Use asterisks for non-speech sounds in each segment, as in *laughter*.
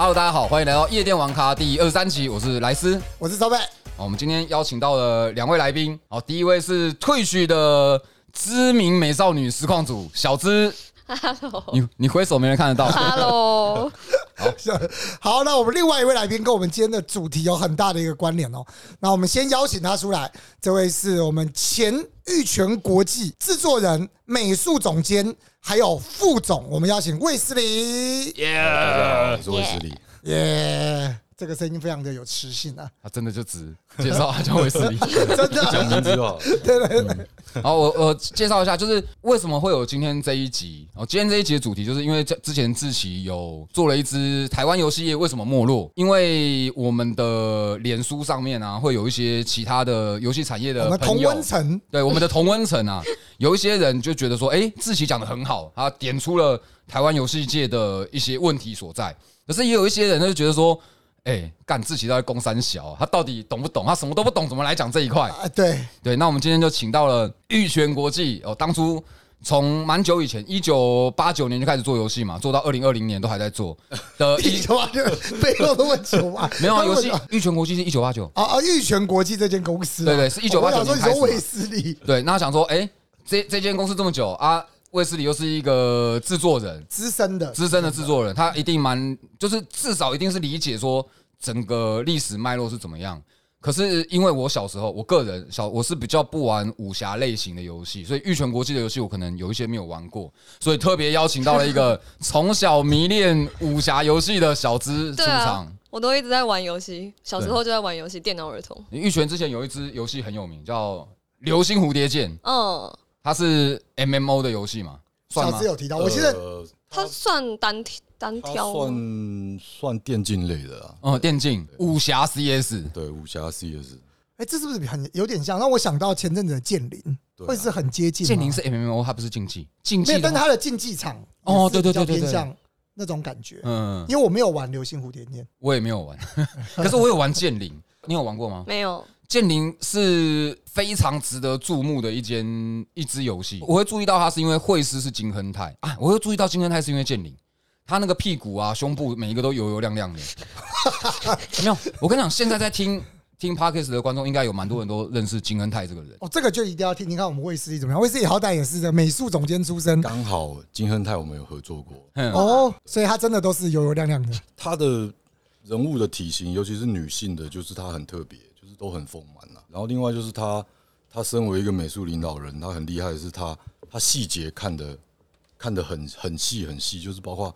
Hello，大家好，欢迎来到夜店王咖第二十三集，我是莱斯。我是周贝，好我们今天邀请到了两位来宾，好，第一位是退去的知名美少女实况组小资，*laughs* Hello，你你挥手没人看得到，Hello，*laughs* *laughs* 好，那我们另外一位来宾跟我们今天的主题有很大的一个关联哦。那我们先邀请他出来，这位是我们前玉泉国际制作人、美术总监，还有副总，我们邀请卫斯理，耶、我是卫斯理，耶、这个声音非常的有磁性啊，他真的就只介绍他叫卫斯理。*laughs* 真的，讲名字就好。对 *laughs* 对。对，*laughs* 好，我我介绍一下，就是为什么会有今天这一集。哦，今天这一集的主题，就是因为这之前志奇有做了一支台湾游戏业为什么没落，因为我们的脸书上面啊，会有一些其他的游戏产业我们同的朋友，温层，对我们的同温层啊，*laughs* 有一些人就觉得说，哎、志奇讲的很好，他点出了台湾游戏界的一些问题所在。可是也有一些人就觉得说，哎、干自己在攻三小，他到底懂不懂？他什么都不懂，怎么来讲这一块？啊，对，对，那我们今天就请到了玉泉国际哦，当初从蛮久以前，一九八九年就开始做游戏嘛，做到二零二零年都还在做的 *laughs* 一一九八九 *laughs* 背后那么久嘛，没有啊，游戏玉泉国际是一九八九，啊啊，玉泉国际这间公司啊，对对是1989我想说你年开始嘛说卫斯理对，那想说，哎、这这间公司这么久啊，卫斯理又是一个制作人，资深的，资深的制作人，他一定蛮，就是至少一定是理解说整个历史脉络是怎么样。可是因为我小时候，我个人小我是比较不玩武侠类型的游戏，所以玉泉国际的游戏我可能有一些没有玩过，所以特别邀请到了一个 *laughs* 从小迷恋武侠游戏的小资出场。我都一直在玩游戏，小时候就在玩游戏，电脑儿童。玉泉之前有一支游戏很有名，叫《流星蝴蝶剑》，嗯，它是 MMO 的游戏嘛，算吗小资？有提到，我记得呃它算单挑单它挑吗？算算电竞类的啊，嗯，电竞武侠 CS，对，武侠 CS，哎，这是不是很有点像？让我想到前阵子的剑灵，对啊会是很接近吗。剑灵是 MMO，它不是竞技，竞没有，技但它的竞技场哦也是比较对对对对对偏向那种感觉。嗯，因为我没有玩流星蝴蝶剑，我也没有玩，*laughs* 可是我有玩剑灵，你有玩过吗？没有，剑灵是非常值得注目的一间一支游戏，我会注意到它是因为会师是金亨泰啊，我会注意到金亨泰是因为剑灵。他那个屁股啊、胸部每一个都油油亮亮的，*laughs* 没有。我跟你讲，现在在听听 podcast 的观众，应该有蛮多人都认识金恩泰这个人。哦，这个就一定要听你看我们卫斯理怎么样。卫斯理好歹也是个美术总监出身刚好金亨泰我们有合作过，嗯，哦，所以他真的都是油油亮亮的。他的人物的体型，尤其是女性的，就是他很特别，就是都很丰满了。然后另外就是他，他身为一个美术领导人，他很厉害的是他他细节看的看的很很细很细，就是包括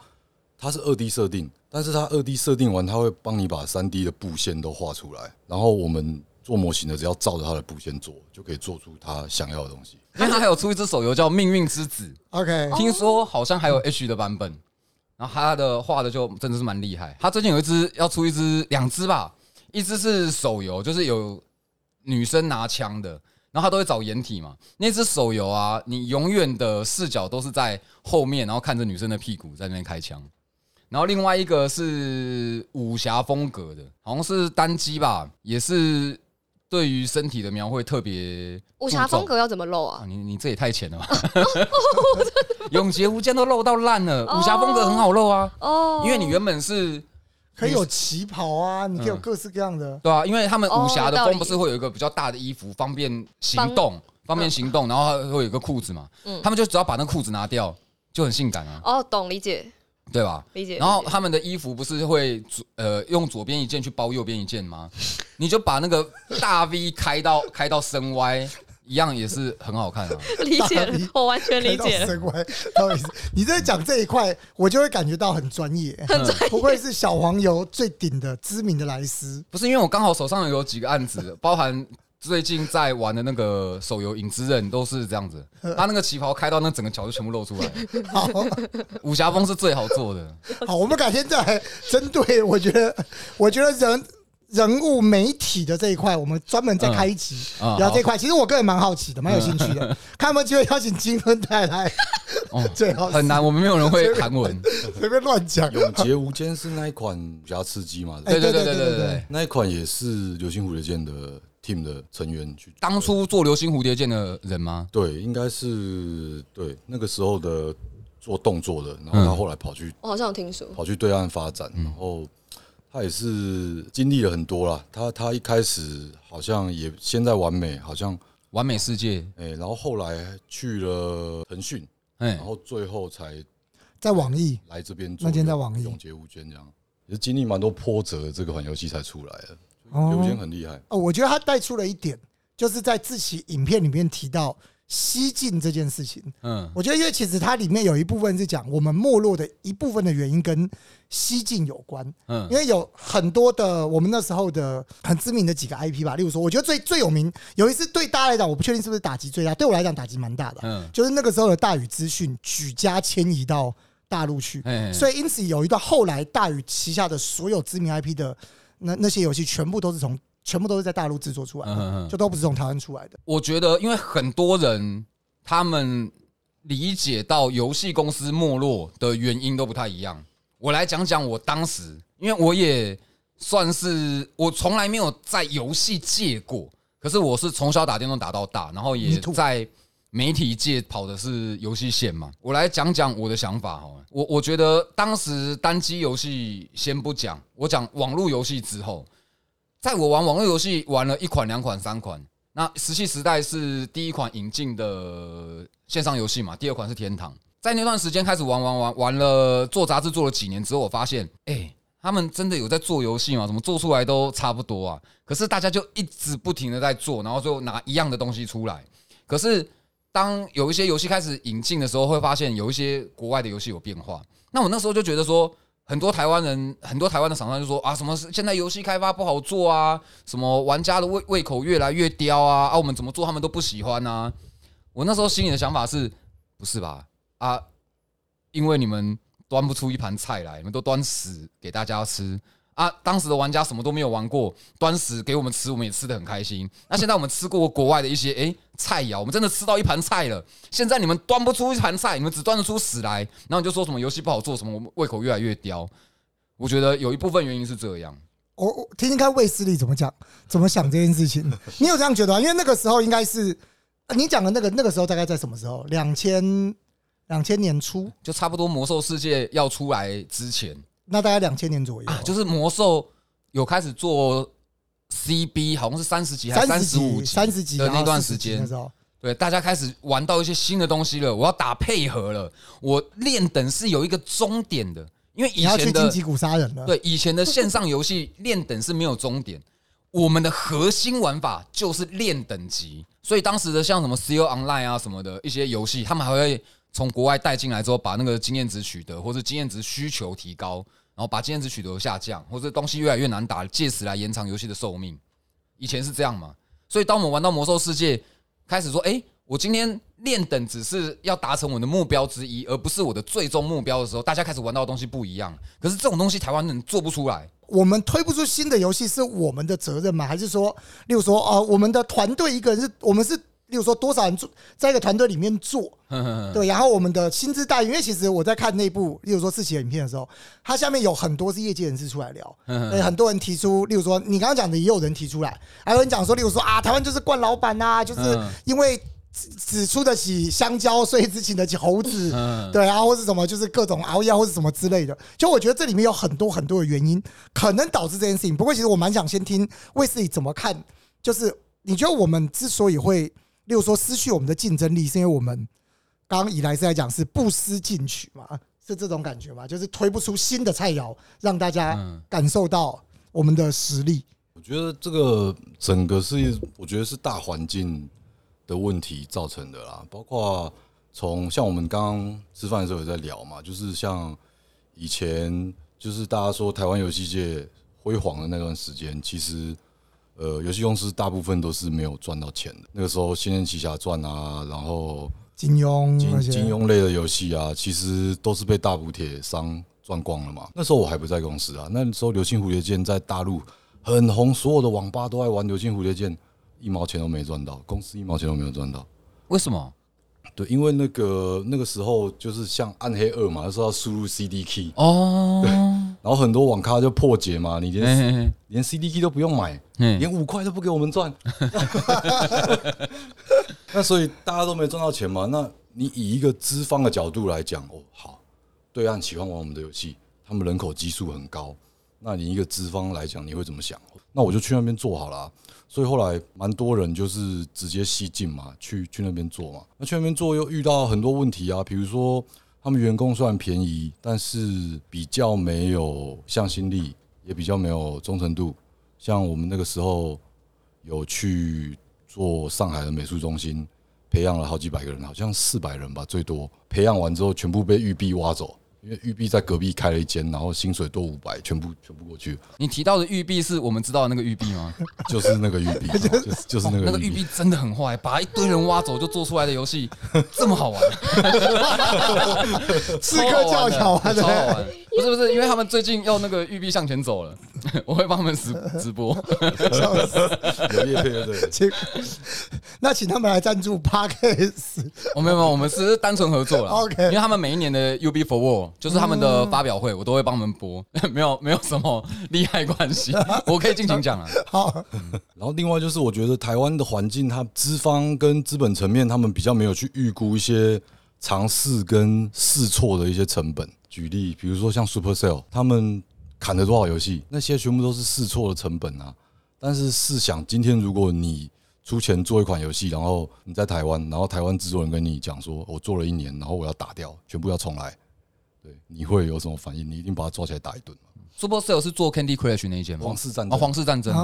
他是二 D 设定，但是他二 D 设定完，他会帮你把三 D 的布线都画出来，然后我们做模型的只要照着他的布线做，就可以做出他想要的东西。因为他还有出一支手游叫《命运之子》，OK，听说好像还有 H 的版本，然后他的画的就真的是蛮厉害。他最近有一只要出一支两支吧，一只是手游，就是有女生拿枪的，然后他都会找掩体嘛。那支手游啊，你永远的视角都是在后面，然后看着女生的屁股在那边开枪。然后另外一个是武侠风格的，好像是单机吧，也是对于身体的描绘特别武侠风格要怎么露啊，啊？你你这也太浅了吧！*laughs* 永劫无间都露到烂了，武侠风格很好露啊，哦，因为你原本是可以有旗袍啊，你可以有嗯各式各样的。对啊，因为他们武侠的风不是会有一个比较大的衣服，方便行动，方便行动，然后会有一个裤子嘛，嗯他们就只要把那裤子拿掉，就很性感啊，哦，懂理解对吧？理解。然后他们的衣服不是会左呃用左边一件去包右边一件吗？你就把那个大 V 开到开到深 Y，一样也是很好看啊。*laughs* 理解了，我完全理解了。到深歪，不好意思，你在讲这一块，我就会感觉到很专业，*laughs* 很专业，不愧是小黄油最顶的知名的莱斯。不是因为我刚好手上有几个案子，包含最近在玩的那个手游《影之刃》都是这样子，*laughs* 他那个旗袍开到那整个脚就全部露出来。好武侠风是最好做的，好，我们改天再来针对，我觉得，我觉得人人物媒体的这一块，我们专门再开一集，然后这块其实我个人蛮好奇的，蛮有兴趣的，*laughs* 看有没有机会邀请金婚太来。*laughs* 哦，*laughs* 最好很难，我们没有人会韩文，随便乱讲。永劫无间是那一款比较刺激嘛？对对对对对对，那一款也是流星蝴蝶剑的 team 的成员去。当初做流星蝴蝶剑的人吗？对，应该是对那个时候的做动作的，然后他后来跑去，我好像有听说跑去对岸发展，然后。他也是经历了很多啦。他他一开始好像也先在完美，好像完美世界，哎、然后后来去了腾讯，哎然，后最后才在网易来这边做那天在网易永劫无间这样，也是经历蛮多波折，这个款游戏才出来的。哦永劫无间很厉害，哦，我觉得他带出了一点，就是在自己影片里面提到西进这件事情。嗯。我觉得，因为其实它里面有一部分是讲我们没落的一部分的原因跟西进有关，嗯。因为有很多的我们那时候的很知名的几个 IP 吧，例如说，我觉得最最有名有一次对大家来讲，我不确定是不是打击最大，对我来讲打击蛮大的，嗯，就是那个时候的大宇资讯举家迁移到大陆去，哎，所以因此有一段后来大宇旗下的所有知名 IP 的那那些游戏，全部都是从全部都是在大陆制作出来的，嗯嗯嗯就都不是从台湾出来的。我觉得，因为很多人他们理解到游戏公司没落的原因都不太一样。我来讲讲我当时，因为我也算是我从来没有在游戏界过，可是我是从小打电动打到大，然后也在媒体界跑的是游戏线嘛。我来讲讲我的想法哈，我我觉得当时单机游戏先不讲，我讲网络游戏之后，在我玩网络游戏玩了一款、两款、三款，那石器时代是第一款引进的线上游戏嘛，第二款是天堂。在那段时间开始玩玩玩玩了，做杂志做了几年之后，我发现，哎、他们真的有在做游戏吗？怎么做出来都差不多啊？可是大家就一直不停的在做，然后最后拿一样的东西出来。可是当有一些游戏开始引进的时候，会发现有一些国外的游戏有变化。那我那时候就觉得说，很多台湾人，很多台湾的厂商就说啊，什么是现在游戏开发不好做啊，什么玩家的胃胃口越来越刁啊，啊，我们怎么做他们都不喜欢啊。我那时候心里的想法是，不是吧？啊，因为你们端不出一盘菜来，你们都端屎给大家吃啊。当时的玩家什么都没有玩过，端屎给我们吃，我们也吃的很开心。那现在我们吃过国外的一些诶、菜肴，我们真的吃到一盘菜了。现在你们端不出一盘菜，你们只端得出屎来，然后你就说什么游戏不好做，什么我们胃口越来越刁。我觉得有一部分原因是这样。我我听听看卫斯理怎么讲，怎么想这件事情。你有这样觉得吗？因为那个时候应该是呃你讲的那个那个时候大概在什么时候？两千两千年初，就差不多魔兽世界要出来之前，那大概两千年左右，啊，就是魔兽有开始做 CB，好像是三十集还是三十五集三十几的那段然后40时间对，大家开始玩到一些新的东西了。我要打配合了，我练等是有一个终点的，因为以前的荆棘谷杀人了。对以前的线上游戏 *laughs* 练等是没有终点，我们的核心玩法就是练等级，所以当时的像什么 CO Online 啊什么的一些游戏，他们还会从国外带进来之后，把那个经验值取得或者经验值需求提高，然后把经验值取得下降，或者东西越来越难打，借此来延长游戏的寿命。以前是这样嘛？所以当我们玩到魔兽世界，开始说，哎、我今天练等只是要达成我的目标之一，而不是我的最终目标的时候，大家开始玩到的东西不一样。可是这种东西台湾人做不出来，我们推不出新的游戏是我们的责任吗？还是说，例如说，哦、我们的团队一个人是我们是，例如说多少人做在一个团队里面做，*laughs* 对，然后我们的薪资待遇，因为其实我在看那部，例如说四期的影片的时候，它下面有很多是业界人士出来聊，*laughs* 对，很多人提出，例如说你刚刚讲的也有人提出来，还有人讲说，例如说啊，台湾就是惯老板呐、就是嗯 *laughs* 因为只只出得起香蕉，所以只请得起猴子，嗯，对啊，或是什么，就是各种熬夜或是什么之类的。就我觉得这里面有很多很多的原因，可能导致这件事情。不过其实我蛮想先听卫斯理怎么看，就是你觉得我们之所以会，例如说失去我们的竞争力，是因为我们刚刚以来是在讲是不思进取嘛？是这种感觉嘛？就是推不出新的菜肴，让大家嗯感受到我们的实力。我觉得这个整个是，我觉得是大环境的问题造成的啦，包括从像我们刚刚吃饭的时候有在聊嘛，就是像以前就是大家说台湾游戏界辉煌的那段时间，其实呃游戏公司大部分都是没有赚到钱的。那个时候《仙剑奇侠传》啊，然后金庸金金庸类的游戏啊，其实都是被大补铁商赚光了嘛。那时候我还不在公司啊，那时候《流星蝴蝶剑》在大陆很红，所有的网吧都爱玩《流星蝴蝶剑》，一毛钱都没赚到，公司一毛钱都没有赚到。为什么？对，因为那个那个时候就是像暗黑二嘛，那时候要输入 CD key，哦，然后很多网咖就破解嘛，你连连 CD key 都不用买，嘿。连五块都不给我们赚，*laughs* 那所以大家都没赚到钱嘛。那你以一个资方的角度来讲，哦，好，对岸喜欢玩我们的游戏，他们人口基数很高，那你一个资方来讲，你会怎么想？那我就去那边做好了啊、所以后来蛮多人就是直接西进嘛，去去那边做嘛。那去那边做又遇到很多问题啊，比如说他们员工虽然便宜，但是比较没有向心力，也比较没有忠诚度。像我们那个时候有去做上海的美术中心，培养了好几百个人，好像四百人吧，最多。培养完之后，全部被玉碧挖走，因为玉碧在隔壁开了一间，然后薪水多五百，全部全部过去，你提到的玉碧是我们知道的那个玉碧吗？*laughs* 就是那个玉碧，*laughs* 就是就是那个那个玉璧真的很坏，把一堆人挖走就做出来的游戏这么好玩，*laughs* 刺客教条啊，超好。玩。不是不是，因为他们最近要那个玉碧向前走了，*laughs* 我会帮他们直直播。有业配的对。*laughs* 请那请他们来赞助 Parkes，我没有没有，我们只是单纯合作了。OK 因为他们每一年的 UB for War 就是他们的发表会，我都会帮他们播，*laughs* 没有没有什么利害关系，我可以尽情讲啊。好，然后另外就是，我觉得台湾的环境，它资方跟资本层面，他们比较没有去预估一些尝试跟试错的一些成本。举例，比如说像 Supercell，他们砍了多少游戏，那些全部都是试错的成本啊。但是试想，今天如果你出钱做一款游戏，然后你在台湾，然后台湾制作人跟你讲说，我做了一年，然后我要打掉，全部要重来，对，你会有什么反应？你一定把他抓起来打一顿嘛。Supercell 是做 Candy Crush 那一间吗？哦，皇室战争，皇室战争。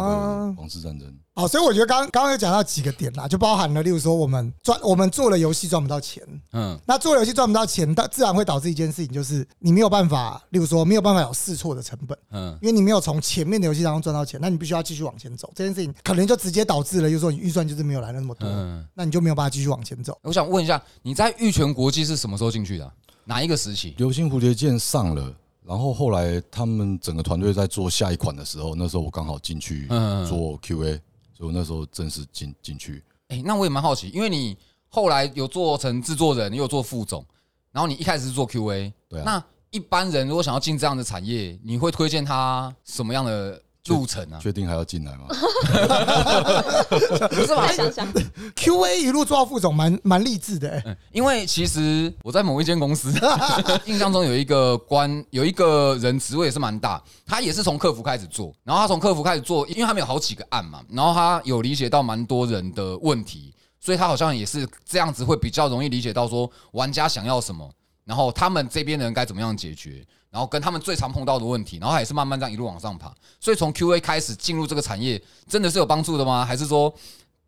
皇室战争。好，所以我觉得刚刚刚有讲到几个点啦，就包含了，例如说我们赚我们做了游戏赚不到钱，嗯那做了游戏赚不到钱，但自然会导致一件事情，就是你没有办法，例如说没有办法有试错的成本，嗯，因为你没有从前面的游戏当中赚到钱，那你必须要继续往前走，这件事情可能就直接导致了，就是说你预算就是没有来的那么多，嗯那你就没有办法继续往前走。我想问一下，你在玉泉国际是什么时候进去的啊？哪一个时期？流星蝴蝶剑上了，然后后来他们整个团队在做下一款的时候，那时候我刚好进去做 QA，所以我那时候正式进进去。哎、那我也蛮好奇，因为你后来有做成制作人，你有做副总，然后你一开始是做 QA，对啊那一般人如果想要进这样的产业，你会推荐他什么样的路程啊？确定还要进来吗？*laughs* 不是吧再？想想，*laughs* Q A 一路做到副总，蛮蛮励志的、欸。嗯因为其实我在某一间公司，*laughs* 印象中有一个官，有一个人职位也是蛮大，他也是从客服开始做，然后他从客服开始做，因为他们有好几个案嘛，然后他有理解到蛮多人的问题，所以他好像也是这样子会比较容易理解到说玩家想要什么，然后他们这边的人该怎么样解决，然后跟他们最常碰到的问题，然后他也是慢慢这样一路往上爬，所以从 QA 开始进入这个产业，真的是有帮助的吗？还是说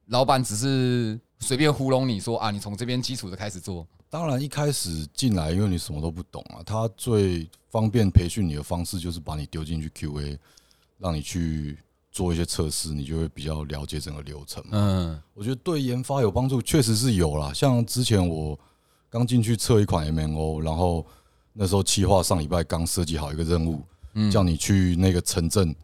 老板只是随便糊弄你说啊，你从这边基础的开始做？当然一开始进来，因为你什么都不懂啊，他最方便培训你的方式就是把你丢进去 QA，让你去做一些测试，你就会比较了解整个流程。嗯我觉得对研发有帮助，确实是有啦。像之前我刚进去测一款 MNO，然后那时候企划上礼拜刚设计好一个任务，叫你去那个城镇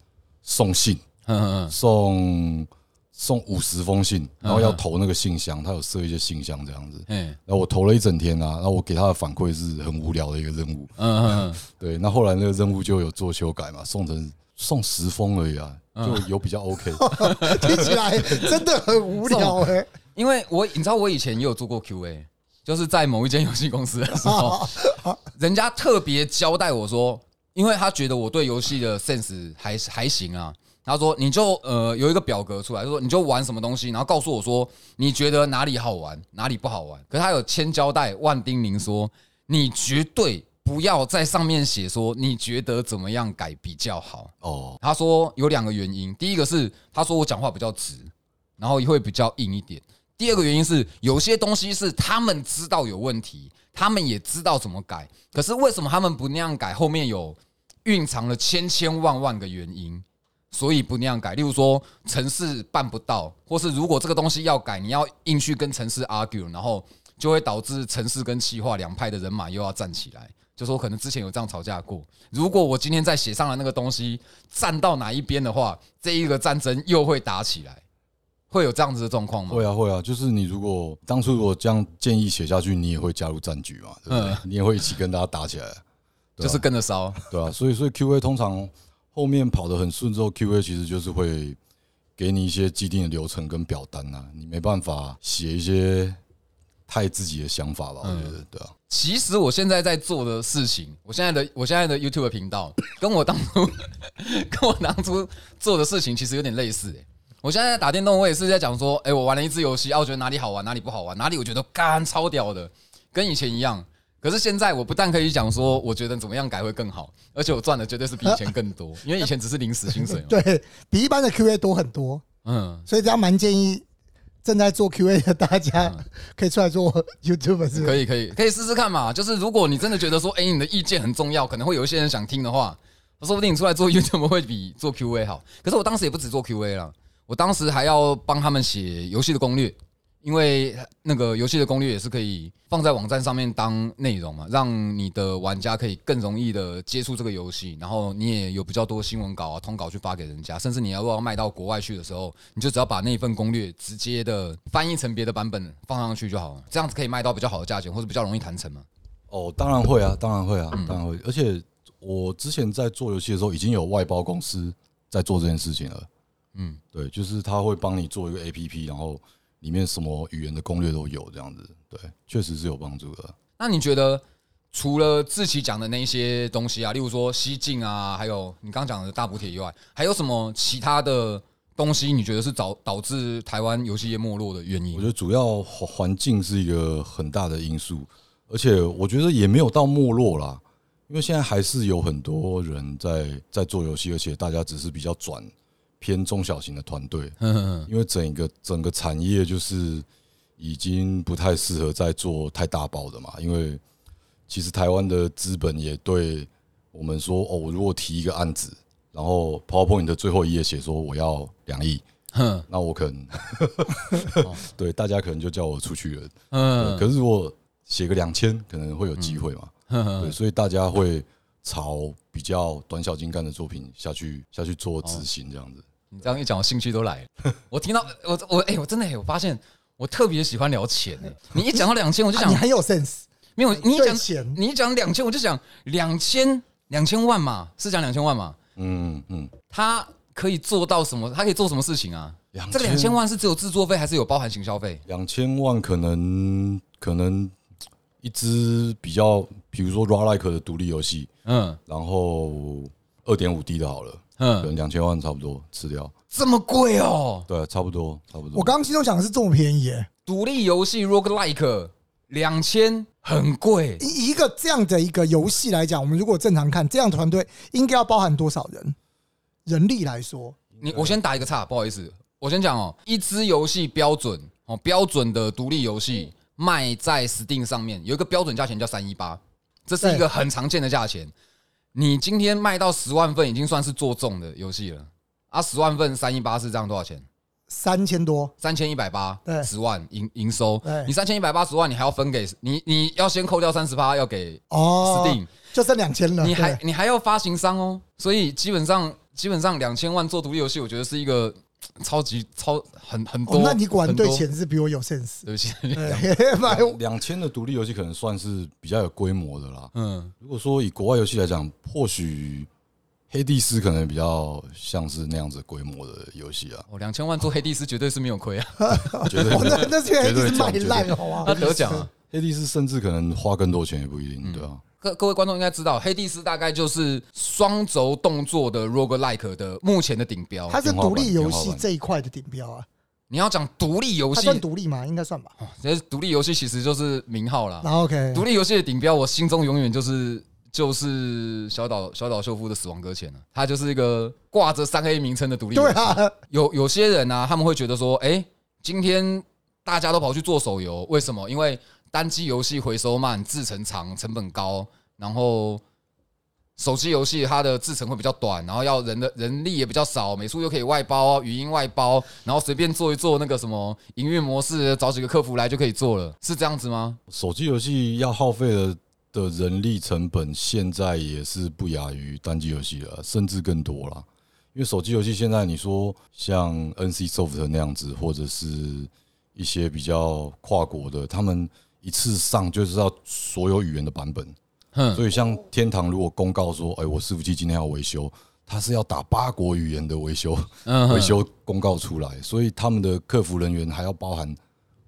送信，*laughs* 嗯嗯送送五十封信，然后要投那个信箱，他有设一些信箱这样子。嗯然后我投了一整天啊，然后我给他的反馈是很无聊的一个任务。嗯嗯 *laughs* 对，那后来那个任务就有做修改嘛，送成送十封而已啊，就有比较 OK。*laughs* 听起来真的很无聊哎、因为我你知道我以前也有做过 QA，就是在某一间游戏公司的时候，*laughs* 人家特别交代我说，因为他觉得我对游戏的 sense 还还行啊。他说：“你就呃有一个表格出来，就说你就玩什么东西，然后告诉我说你觉得哪里好玩，哪里不好玩。可是他有千交代万叮咛说，你绝对不要在上面写说你觉得怎么样改比较好。哦，他说有两个原因，第一个是他说我讲话比较直，然后会比较硬一点。第二个原因是有些东西是他们知道有问题，他们也知道怎么改，可是为什么他们不那样改？后面有蕴藏了千千万万个原因，所以不那样改。例如说城市办不到，或是如果这个东西要改，你要硬去跟城市 argue，然后就会导致城市跟企划两派的人马又要站起来。就说可能之前有这样吵架过，如果我今天再写上了那个东西，站到哪一边的话，这一个战争又会打起来，会有这样子的状况吗？会啊会啊，就是你如果当初如果这样建议写下去，你也会加入战局嘛，对不对？你也会一起跟大家打起来，啊就是跟着烧。对啊，所以所以 QA 通常后面跑得很顺之后，QA 其实就是会给你一些既定的流程跟表单啊，你没办法写一些太自己的想法吧，我觉得对啊。其实我现在在做的事情，我现在的我现在的 YouTube 频道，跟我当初 *laughs* 跟我当初做的事情其实有点类似、欸。我现在在打电动，我也是在讲说，哎、我玩了一次游戏，啊，我觉得哪里好玩，哪里不好玩，哪里我觉得干超屌的，跟以前一样。可是现在我不但可以讲说，我觉得怎么样改会更好，而且我赚的绝对是比以前更多，因为以前只是临时薪水嘛。*laughs* 对比一般的 Q&A 多很多，嗯，所以这样蛮建议正在做 Q&A 的大家可以出来做 YouTube，是？可以，可以，可以试试看嘛。就是如果你真的觉得说，哎、你的意见很重要，可能会有一些人想听的话，说不定你出来做 *laughs* YouTube 会比做 QA 好。可是我当时也不止做 QA 啦，我当时还要帮他们写游戏的攻略，因为那个游戏的攻略也是可以放在网站上面当内容嘛，让你的玩家可以更容易的接触这个游戏，然后你也有比较多新闻稿啊、通稿去发给人家，甚至你要要卖到国外去的时候，你就只要把那一份攻略直接的翻译成别的版本放上去就好了，这样子可以卖到比较好的价钱，或者比较容易谈成嘛。哦，当然会啊，当然会啊，当然会。而且我之前在做游戏的时候，已经有外包公司在做这件事情了。嗯，对，就是他会帮你做一个 APP，然后里面什么语言的攻略都有，这样子。对，确实是有帮助的。那你觉得除了自己讲的那些东西啊，例如说西进啊，还有你刚讲的大补贴以外，还有什么其他的东西？你觉得是导导致台湾游戏业没落的原因？我觉得主要环环境是一个很大的因素，而且我觉得也没有到没落啦，因为现在还是有很多人在在做游戏，而且大家只是比较转偏中小型的团队，*laughs* 嗯因为整个整个产业就是已经不太适合再做太大包的嘛，因为其实台湾的资本也对我们说，哦，我如果提一个案子，然后 PowerPoint 的最后一页写说我要两亿，*laughs* 哼那我可能 *laughs* 对大家可能就叫我出去了。嗯可是如果写个两千，可能会有机会嘛？对，所以大家会朝比较短小精干的作品下去下去做执行这样子。你这样一讲，我兴趣都来了。*laughs* 我听到我我哎、我真的、欸、我发现我特别喜欢聊钱哎、你一讲到两千，我就想啊你很有 sense，*laughs* 没有你一讲钱你一讲两千，我就想两千两千万嘛，是讲两千万嘛？嗯嗯，他可以做到什么？他可以做什么事情啊？2000这个两千万是只有制作费，还是有包含行销费？两千万可能可能一支比较，比如说 Ra Like 的独立游戏，嗯然后二点五 D 的好了，可嗯，能两千万差不多吃掉。这么贵哦！对，差不多差不多。我刚刚心中想的是这么便宜耶，独立游戏 roguelike 两千很贵，以一个这样的一个游戏来讲，我们如果正常看，这样的团队应该要包含多少人？人力来说，你我先打一个岔，不好意思，我先讲哦，一支游戏标准哦，标准的独立游戏卖在 Steam 上面有一个标准价钱叫三一八，这是一个很常见的价钱。你今天卖到十万份，已经算是做重的游戏了。啊，十万份三一八是这样多少钱？三千多，三千一百八对。十万营营收，你三千一百八十万，你还要分给你，你要先扣掉三十八，要给哦 Steam，就剩两千了，你还你还要发行商哦，所以基本上基本上两千万做独立游戏，我觉得是一个超级超很很多。哦，那你果然对钱是比我有 sense。对不起，*laughs* *laughs* 两千的独立游戏可能算是比较有规模的啦。嗯，如果说以国外游戏来讲，或许黑帝斯可能比较像是那样子规模的游戏啊，哦两千万做黑帝斯绝对是没有亏啊，*laughs* 绝对哦，那那是因为一直卖烂，好他吗？得奖啊。黑帝斯甚至可能花更多钱也不一定，对啊。各各位观众应该知道，黑帝斯大概就是双轴动作的 roguelike 的目前的顶标。它是独立游戏这一块的顶标啊，你要讲独立游它戏，算独立吗？应该算吧。其实独立游戏其实就是名号啦。然后 OK，独立游戏的顶标，我心中永远就是就是小岛小岛秀夫的《死亡搁浅》了。它就是一个挂着三 A 名称的独立游戏。对啊，有有些人啊、他们会觉得说，哎、今天大家都跑去做手游，为什么？因为单机游戏回收慢、制程长、成本高，然后手机游戏它的制程会比较短，然后要人的人力也比较少，美术又可以外包，语音外包，然后随便做一做那个什么营运模式，找几个客服来就可以做了，是这样子吗？手机游戏要耗费的的人力成本，现在也是不亚于单机游戏了，甚至更多了。因为手机游戏现在你说像 NC Soft 那样子，或者是一些比较跨国的，他们一次上就知道所有语言的版本，哼，所以像天堂如果公告说，哎，我伺服器今天要维修，它是要打八国语言的维修嗯，维修公告出来，所以他们的客服人员还要包含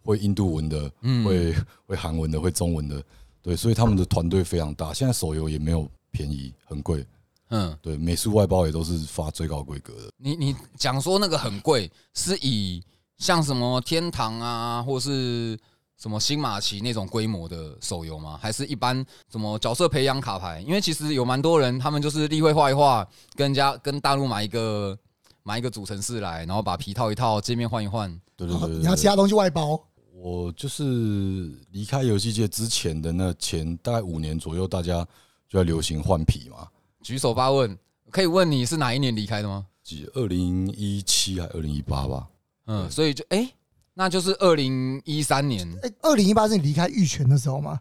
会印度文的，嗯。会会韩文的，会中文的，对，所以他们的团队非常大。现在手游也没有便宜，很贵，嗯，对，美术外包也都是发最高规格的。你你讲说那个很贵，是以像什么天堂啊，或是什么新马奇那种规模的手游吗？还是一般什么角色培养卡牌？因为其实有蛮多人，他们就是例会画一画，跟人家跟大陆买一个买一个主城市来，然后把皮套一套，界面换一换。对对对对你要其他东西外包，我就是离开游戏界之前的那前大概五年左右，大家就在流行换皮嘛。举手发问，可以问你是哪一年离开的吗？几二零一七还二零一八吧？嗯，所以就哎、那就是二零一三年。哎，二零一八是你离开玉泉的时候吗？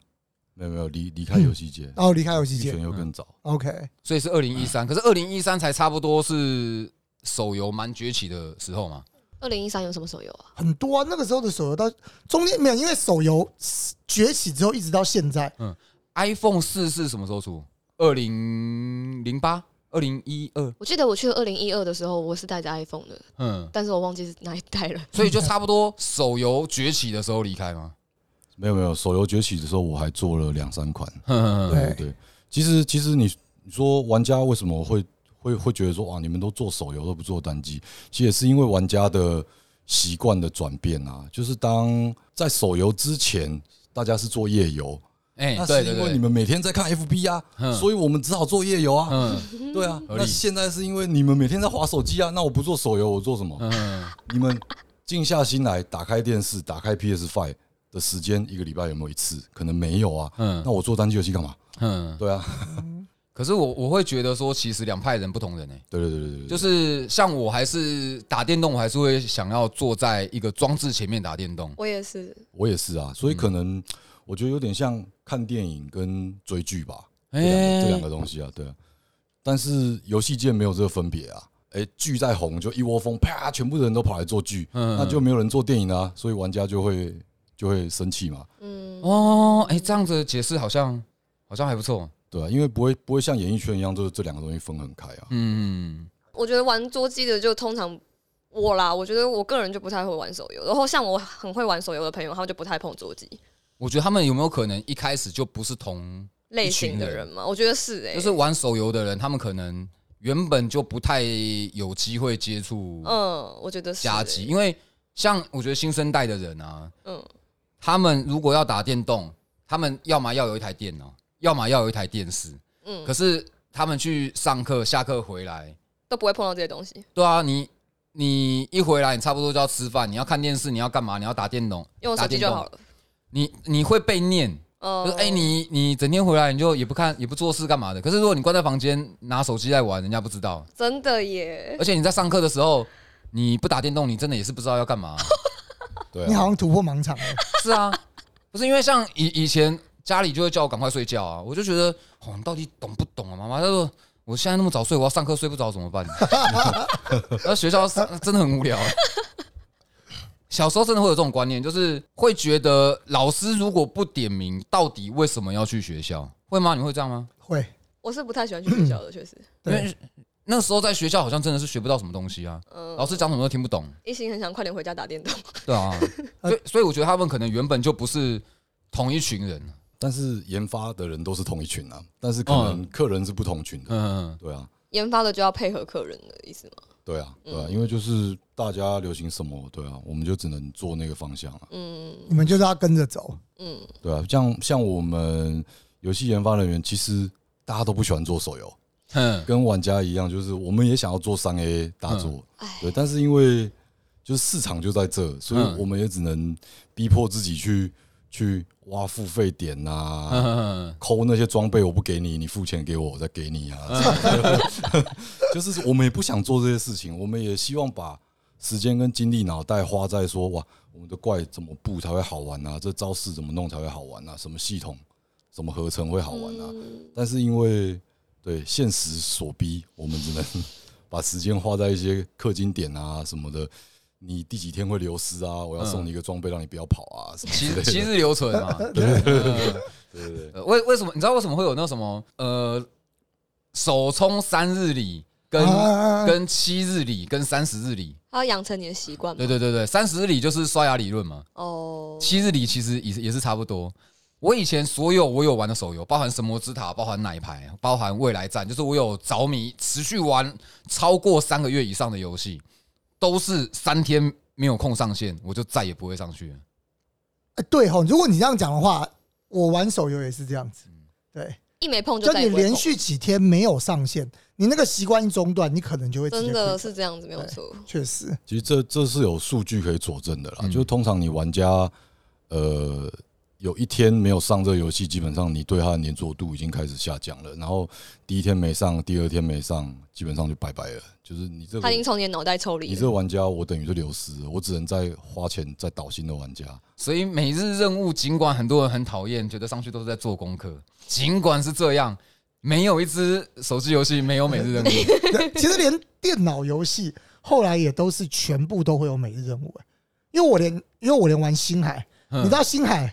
没有没有离离开游戏界，然后离开游戏玉泉界又更早。，OK，所以是二零一三，可是二零一三才差不多是手游蛮崛起的时候嘛。二零一三有什么手游啊？很多啊。那个时候的手游到中间没有，因为手游崛起之后一直到现在，嗯 iPhone 四是什么时候出？二零零八、二零一二，我记得我去二零一二的时候，我是带着 iPhone 的，嗯，但是我忘记是哪一代了。所以就差不多手游崛起的时候离开吗？没有没有，手游崛起的时候我还做了两三款。嗯 *laughs* 对对对，其实其实你你说玩家为什么会会会觉得说哇，你们都做手游都不做单机？其实也是因为玩家的习惯的转变啊。就是当在手游之前，大家是做夜游，哎、那对因为你们每天在看 FB 啊，嗯所以我们只好做夜游啊。嗯对啊，合理那现在是因为你们每天在划手机啊，那我不做手游，我做什么？嗯你们静下心来，打开电视，打开 PS Five 的时间，一个礼拜有没有一次？可能没有啊。嗯那我做单机游戏干嘛？嗯，对啊，*laughs* 可是我我会觉得说，其实两派人不同人哎、对对对对对，就是像我还是打电动，我还是会想要坐在一个装置前面打电动。我也是，我也是啊，所以可嗯能我觉得有点像看电影跟追剧吧，这哎、两个这两个东西啊，对啊。但是游戏界没有这个分别啊，哎，剧在红就一窝蜂，啪，全部的人都跑来做剧，嗯。那就没有人做电影啊，所以玩家就会就会生气嘛，嗯，哦，哎、这样子解释好像好像还不错。对啊，因为不会不会像演艺圈一样，就是这两个东西分很开啊。嗯，我觉得玩桌机的就通常我啦，我觉得我个人就不太会玩手游，然后像我很会玩手游的朋友，他们就不太碰桌机我觉得他们有没有可能一开始就不是同，类型的人人嘛。我觉得是哎、就是玩手游的人，他们可能原本就不太有机会接触嗯，我觉得是、家机，欸，因为像我觉得新生代的人啊，嗯，他们如果要打电动，他们要么要有一台电脑，要么要有一台电视。嗯可是他们去上课，下课回来，都不会碰到这些东西，对啊，你你一回来，你差不多就要吃饭，你要看电视，你要干嘛？你要打电动，用手打电动机就好了。你你会被念，哦就是哎、你你整天回来你就也不看也不做事干嘛的？可是如果你关在房间拿手机在玩，人家不知道。真的耶，而且你在上课的时候，你不打电动，你真的也是不知道要干嘛。*laughs* 对啊，你好像突破盲场了。*laughs* 是啊，不是因为像以以前家里就会叫我赶快睡觉啊，我就觉得哦，你到底懂不懂啊？妈妈，他说我现在那么早睡，我要上课睡不着怎么办？*laughs* 那学校上真的很无聊。小时候真的会有这种观念，就是会觉得老师如果不点名，到底为什么要去学校？会吗？你会这样吗？会，我是不太喜欢去学校的，确实，对，因为那时候在学校好像真的是学不到什么东西啊，嗯，老师讲什么都听不懂。一心很想快点回家打电动。对啊，*laughs* 所以所以我觉得他们可能原本就不是同一群人。但是研发的人都是同一群啊，但是可能客人是不同群的，嗯，对啊，研发的就要配合客人的意思吗？对啊，对啊，嗯。因为就是大家流行什么，对啊，我们就只能做那个方向啊，嗯你们就是要跟着走。嗯，对啊，像像我们游戏研发人员，其实大家都不喜欢做手游，嗯，跟玩家一样，就是我们也想要做三 A 大作，哎，对，但是因为就是市场就在这，所以嗯。我们也只能逼迫自己去去挖付费点呐、*laughs* 嗯抠那些装备，我不给你，你付钱给我，我再给你啊。*laughs* 就是我们也不想做这些事情，我们也希望把时间跟精力、脑袋花在说哇，我们的怪怎么布才会好玩啊？这招式怎么弄才会好玩啊？什么系统怎么合成会好玩啊？嗯但是因为对现实所逼，我们只能 *laughs* 把时间花在一些氪金点啊什么的。你第几天会流失啊？我要送你一个装备，让你不要跑啊，什么之七。七日留存嘛。对对对，呃为为什么你知道为什么会有那什么呃首充三日里，跟啊啊啊跟七日里跟三十日里。它要养成你的习惯嘛。对对对对，三十日里就是刷牙理论嘛，哦，七日里其实也是也是差不多。我以前所有我有玩的手游，包含神魔之塔，包含奶牌，包含未来战，就是我有着迷持续玩超过三个月以上的游戏，都是三天没有空上线，我就再也不会上去了。哎对吼，如果你这样讲的话，我玩手游也是这样子。对，一没碰就就你再也不会碰连续几天没有上线，你那个习惯一中断，你可能就会直接真的是这样子，没有错。确实，其实这这是有数据可以佐证的啦。嗯就是通常你玩家呃有一天没有上这个游戏，基本上你对它的粘着度已经开始下降了。然后第一天没上，第二天没上，基本上就拜拜了。就是你这个他已经从你的脑袋抽离。你这个玩家，我等于是流失了，我只能再花钱再导新的玩家。所以每日任务，尽管很多人很讨厌，觉得上去都是在做功课，尽管是这样，没有一只手机游戏没有每日任务。*laughs* 对，其实连电脑游戏后来也都是全部都会有每日任务、哎因为我连因为我连玩星海，嗯你知道星海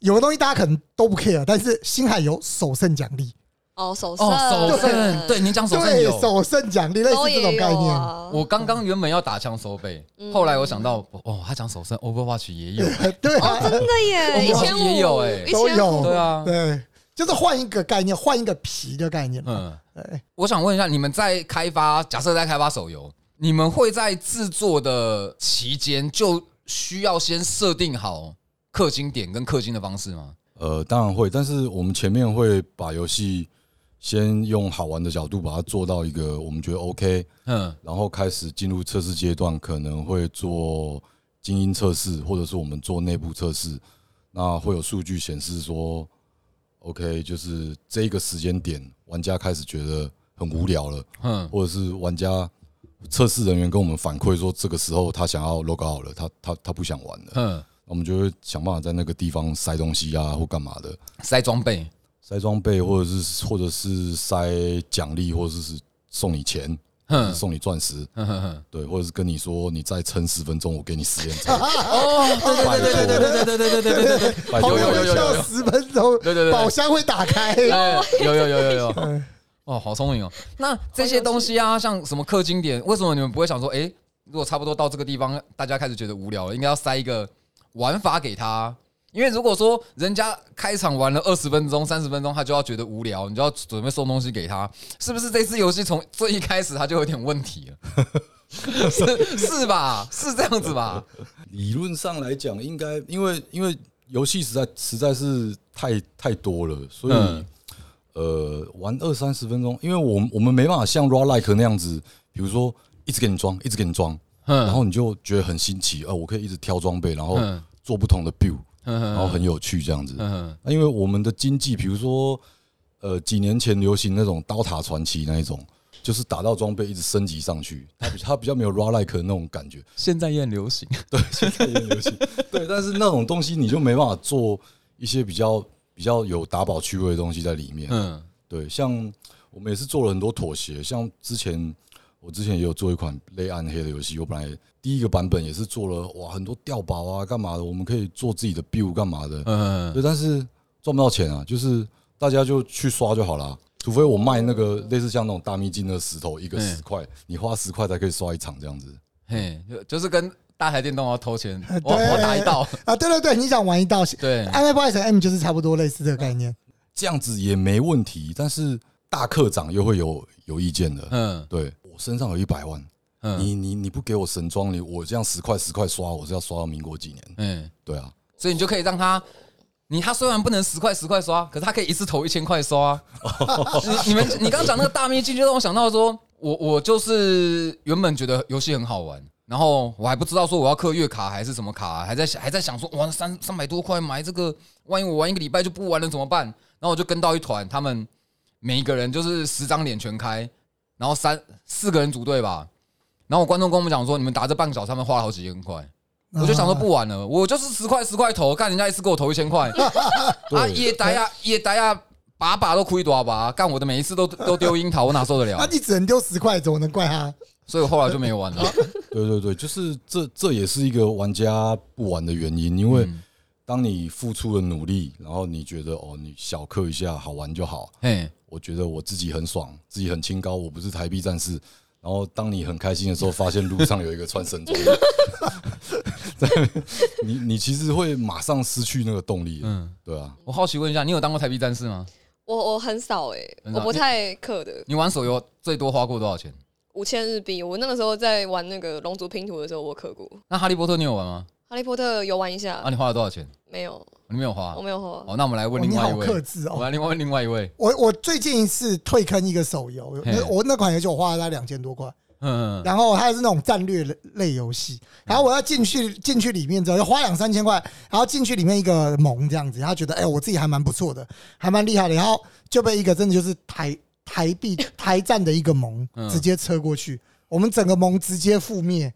有的东西大家可能都不 care，但是星海有首胜奖励，哦，首胜，哦，手胜，对，你讲手胜对，有。首胜奖励类似这种概念。啊。我刚刚原本要打枪收背，嗯后来我想到，哦，他讲首胜，Overwatch 也有，对啊，真的耶，*laughs* 一我千五也有欸都有对啊，对，就是换一个概念，换一个皮的概念。嗯，对，我想问一下，你们在开发，假设在开发手游，你们会在制作的期间就需要先设定好氪金点跟氪金的方式吗？呃，当然会，但是我们前面会把游戏先用好玩的角度把它做到一个我们觉得 OK，嗯然后开始进入测试阶段，可能会做精英测试，或者是我们做内部测试。那会有数据显示说，OK，就是这个时间点，玩家开始觉得很无聊了，嗯或者是玩家测试人员跟我们反馈说，这个时候他想要 log out 了，他他他不想玩了，嗯，我们就会想办法在那个地方塞东西啊，或干嘛的。塞装备，塞装备，或者是或者是塞奖励，或者是送你钱，送你钻石，对，或者是跟你说你再撑十分钟，我给你十连抽。哦，对对对对对对对对对对对对对，有有有有有有十分钟，对对对宝箱会打开。哎有有有有有，嗯哦，好聪明哦。那这些东西啊，像什么氪金点，为什么你们不会想说，哎，如果差不多到这个地方，大家开始觉得无聊了，应该要塞一个玩法给他？因为如果说人家开场玩了二十分钟、三十分钟，他就要觉得无聊，你就要准备送东西给他，是不是？这次游戏从最一开始他就有点问题了，*laughs* 是是吧？是这样子吧？理论上来讲，应该因为因为游戏实在实在是太太多了，所以、嗯呃，玩二三十分钟，因为我们我们没办法像 Raw Like 那样子，比如说一直给你装，一直给你装，然嗯后你就觉得很新奇，呃，我可以一直挑装备，然后嗯做不同的 build，嗯然后很有趣这样子。嗯那因为我们的经济，比如说，呃，几年前流行那种刀塔传奇那一种，就是打到装备一直升级上去，它比它比较没有 raw like 那种感觉。*laughs* 现在也很流行。对，现在也很流行。*laughs* 对，但是那种东西你就没办法做一些比较比较有打宝趣味的东西在里面。嗯对，像我们也是做了很多妥协，像之前我之前也有做一款类暗黑的游戏，我本来第一个版本也是做了哇很多掉宝啊干嘛的，我们可以做自己的 build 干嘛的。嗯对，但是赚不到钱啊，就是大家就去刷就好了。除非我卖那个类似像那种大秘境的石头，一个嗯十块，你花十块才可以刷一场这样子。嘿，就就是跟大台电动要偷钱，*laughs* 我我打一道，*laughs* 啊，对对对，你想玩一道，*laughs* 对，暗黑破坏神 M 就是差不多类似这个概念。这样子也没问题，但是大课长又会有有意见的。嗯对我身上有一百万，嗯你你你不给我神装，你我这样十块十块刷，我是要刷到民国几年？嗯，对啊，所以你就可以让他，你他虽然不能十块十块刷，可是他可以一次投一千块刷啊。*laughs* 你你们你刚刚讲那个大秘境，就让我想到说，我我就是原本觉得游戏很好玩。然后我还不知道说我要刻月卡还是什么卡、还在想还在想说哇三三百多块买这个，万一我玩一个礼拜就不玩了怎么办？然后我就跟到一团，他们每一个人就是十张脸全开，然后三四个人组队吧。然后我观众跟我们讲说，你们打这半个小时，他们花了好几千块。我就想说不玩了，我就是十块十块投，看人家一次给我投一千块，*laughs* 啊对也打呀也打呀，把把都亏多少把，干我的每一次都都丢樱桃，我哪受得了那了？你只能丢十块，怎么能怪他？所以我后来就没有玩了。*laughs* 对对对，就是这这也是一个玩家不玩的原因，因为嗯当你付出了努力，然后你觉得哦，你小氪一下好玩就好，嘿，我觉得我自己很爽，自己很清高，我不是台币战士。然后当你很开心的时候，发现路上有一个穿神装的，*laughs* 在你你其实会马上失去那个动力。嗯，嗯，对啊，我好奇问一下，你有当过台币战士吗？我我很少哎、我不太氪的，你玩手游最多花过多少钱？五千日币。我那个时候在玩那个龙族拼图的时候，我氪过。那哈利波特你有玩吗？哈利波特游玩一下，啊，你花了多少钱？没有，你没有花我。没有花。哦，那我们来问哦你好另外一位，克制哦。我们来另外问另外一位。我我最近一次退坑一个手游，那我那款游戏我花了大概两千多块，嗯，然后它是那种战略类类游戏，然后我要进去进去里面之后要花两三千块，然后进去里面一个盟这样子，然后觉得哎、我自己还蛮不错的，还蛮厉害的，然后就被一个真的就是台台币台战的一个盟嗯直接车过去，我们整个盟直接覆灭，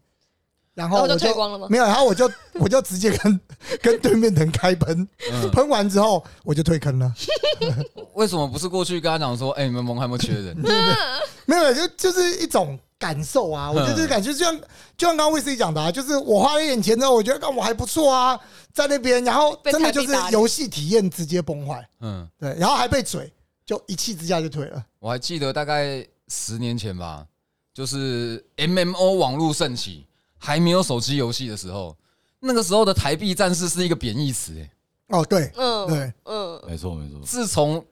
然后我就我退光了吗？没有，然后我就 *laughs* 我就直接跟跟对面的人开喷，嗯喷完之后我就退坑了。*laughs* 为什么不是过去跟他讲说，哎，你们盟还有没有缺人？*laughs* 没有，就就是一种感受啊。我觉得这个感觉就像就像刚刚卫斯理讲的啊，就是我花了一点钱之后，我觉得干我还不错啊，在那边，然后真的就是游戏体验直接崩坏，嗯，对，然后还被嘴，就一气之下就退了。我还记得大概十年前吧，就是 MMO 网络盛起，还没有手机游戏的时候，那个时候的台币战士是一个贬义词。哎，哦，对嗯，对，嗯，没错没错。自从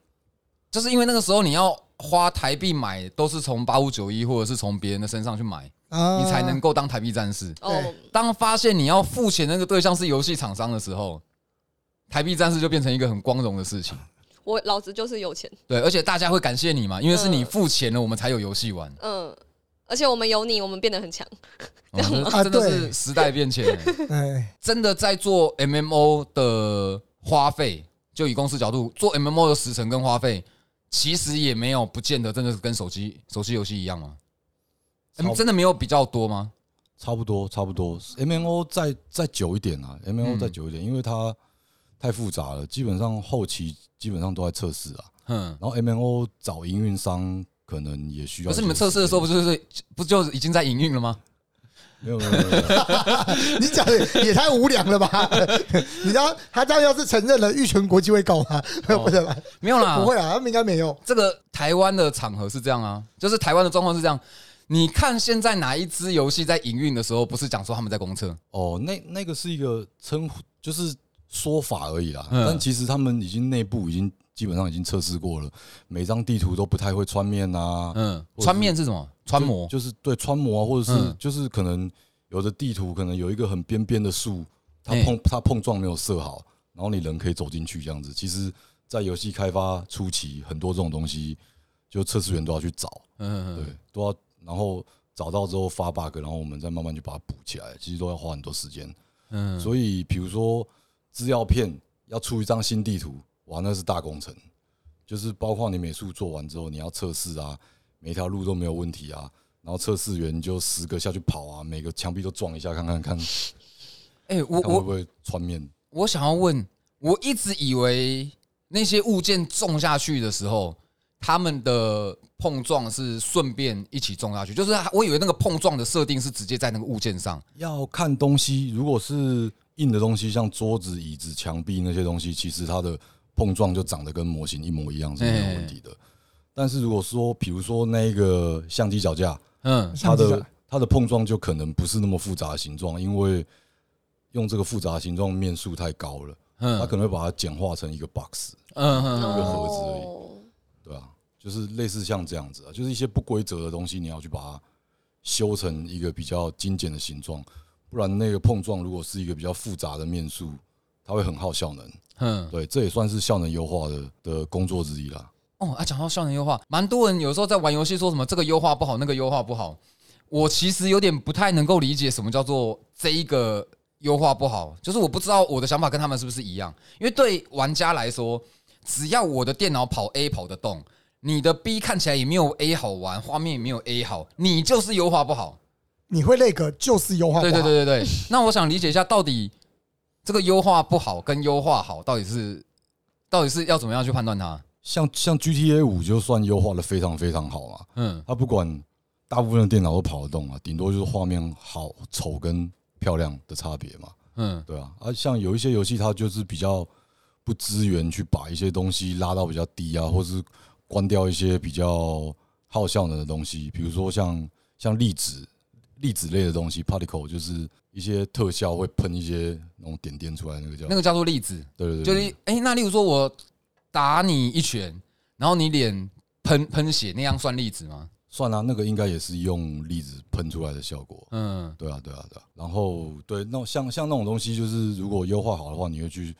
就是因为那个时候你要花台币买，都是从八五九一或者是从别人的身上去买，啊你才能够当台币战士。哦，当发现你要付钱那个对象是游戏厂商的时候，台币战士就变成一个很光荣的事情。我老子就是有钱，对，而且大家会感谢你嘛，因为是你付钱了，我们才有游戏玩。嗯，而且我们有你，我们变得很强。*laughs* 啊真的是时代变迁欸。*laughs* 哎，真的在做 MMO 的花费，就以公司角度做 MMO 的时程跟花费，其实也没有不见得真的是跟手机手机游戏一样吗？差不嗯真的没有比较多吗？差不多，差不多。MMO 再再久一点啊，M N O 嗯再久一点，因为它太复杂了，基本上后期基本上都在测试啊。嗯，然后 MMO 找营运商可能也需要。可是你们测试的时候不就是不就已经在营运了吗？没有没有没有，*laughs* 你讲的也太无良了吧？*laughs* 你知道他这样要是承认了，玉泉国际会告他，哦不是吧？没有啦，不会啦，他们应该没有。这个台湾的场合是这样啊，就是台湾的状况是这样。你看现在哪一支游戏在营运的时候，不是讲说他们在公测？哦，那那个是一个称呼，就是说法而已啦。嗯但其实他们已经内部已经基本上已经测试过了，每张地图都不太会穿面啊。嗯，穿面是什么？穿模就就是对穿模啊，或者是嗯就是可能有的地图可能有一个很边边的树，它碰它碰撞没有设好，然后你人可以走进去这样子。其实，在游戏开发初期，很多这种东西，就测试员都要去找，嗯，对，都要然后找到之后发 bug，然后我们再慢慢去把它补起来，其实都要花很多时间。嗯，所以，比如说资料片要出一张新地图，哇，那是大工程，就是包括你美术做完之后，你要测试啊，每条路都没有问题啊，然后测试员就十个下去跑啊，每个墙壁都撞一下，看看看哎，我我会不会穿面。我想要问，我一直以为那些物件种下去的时候，他们的碰撞是顺便一起种下去，就是我以为那个碰撞的设定是直接在那个物件上。要看东西，如果是硬的东西，像桌子、椅子、墙壁那些东西，其实它的碰撞就长得跟模型一模一样是没有问题的。但是如果说，比如说那个相机脚架，嗯。它的它的碰撞就可能不是那么复杂的形状，因为用这个复杂的形状面数太高了，它嗯可能会把它简化成一个 box，嗯嗯。一个盒子而已哦，对啊，就是类似像这样子啊，就是一些不规则的东西，你要去把它修成一个比较精简的形状，不然那个碰撞如果是一个比较复杂的面数，它会很耗效能。嗯。对，这也算是效能优化的的工作之一啦。哦，啊，讲到效能优化，蛮多人有时候在玩游戏说什么这个优化不好，那个优化不好。我其实有点不太能够理解什么叫做这一个优化不好，就是我不知道我的想法跟他们是不是一样。因为对玩家来说，只要我的电脑跑 A 跑得动，你的 B 看起来也没有 A 好玩，画面也没有 A 好，你就是优化不好。你会那个就是优化不好，对对对对对。那我想理解一下，到底这个优化不好跟优化好，到底是到底是要怎么样去判断它？像像 GTA 五就算优化的非常非常好嘛，嗯它不管大部分的电脑都跑得动啊，顶多就是画面好丑跟漂亮的差别嘛。嗯对啊，啊，像有一些游戏它就是比较不支援去把一些东西拉到比较低啊，或是关掉一些比较耗效能的东西，比如说像像粒子粒子类的东西，particle 就是一些特效会喷一些那种点点出来，那个叫那个叫做粒子，对对对，就是哎、那例如说我打你一拳，然后你脸喷喷血，那样算粒子吗？算啊，那个应该也是用粒子喷出来的效果。嗯，对啊，对啊，对啊。然后对，那像像那种东西，就是如果优化好的话，你会去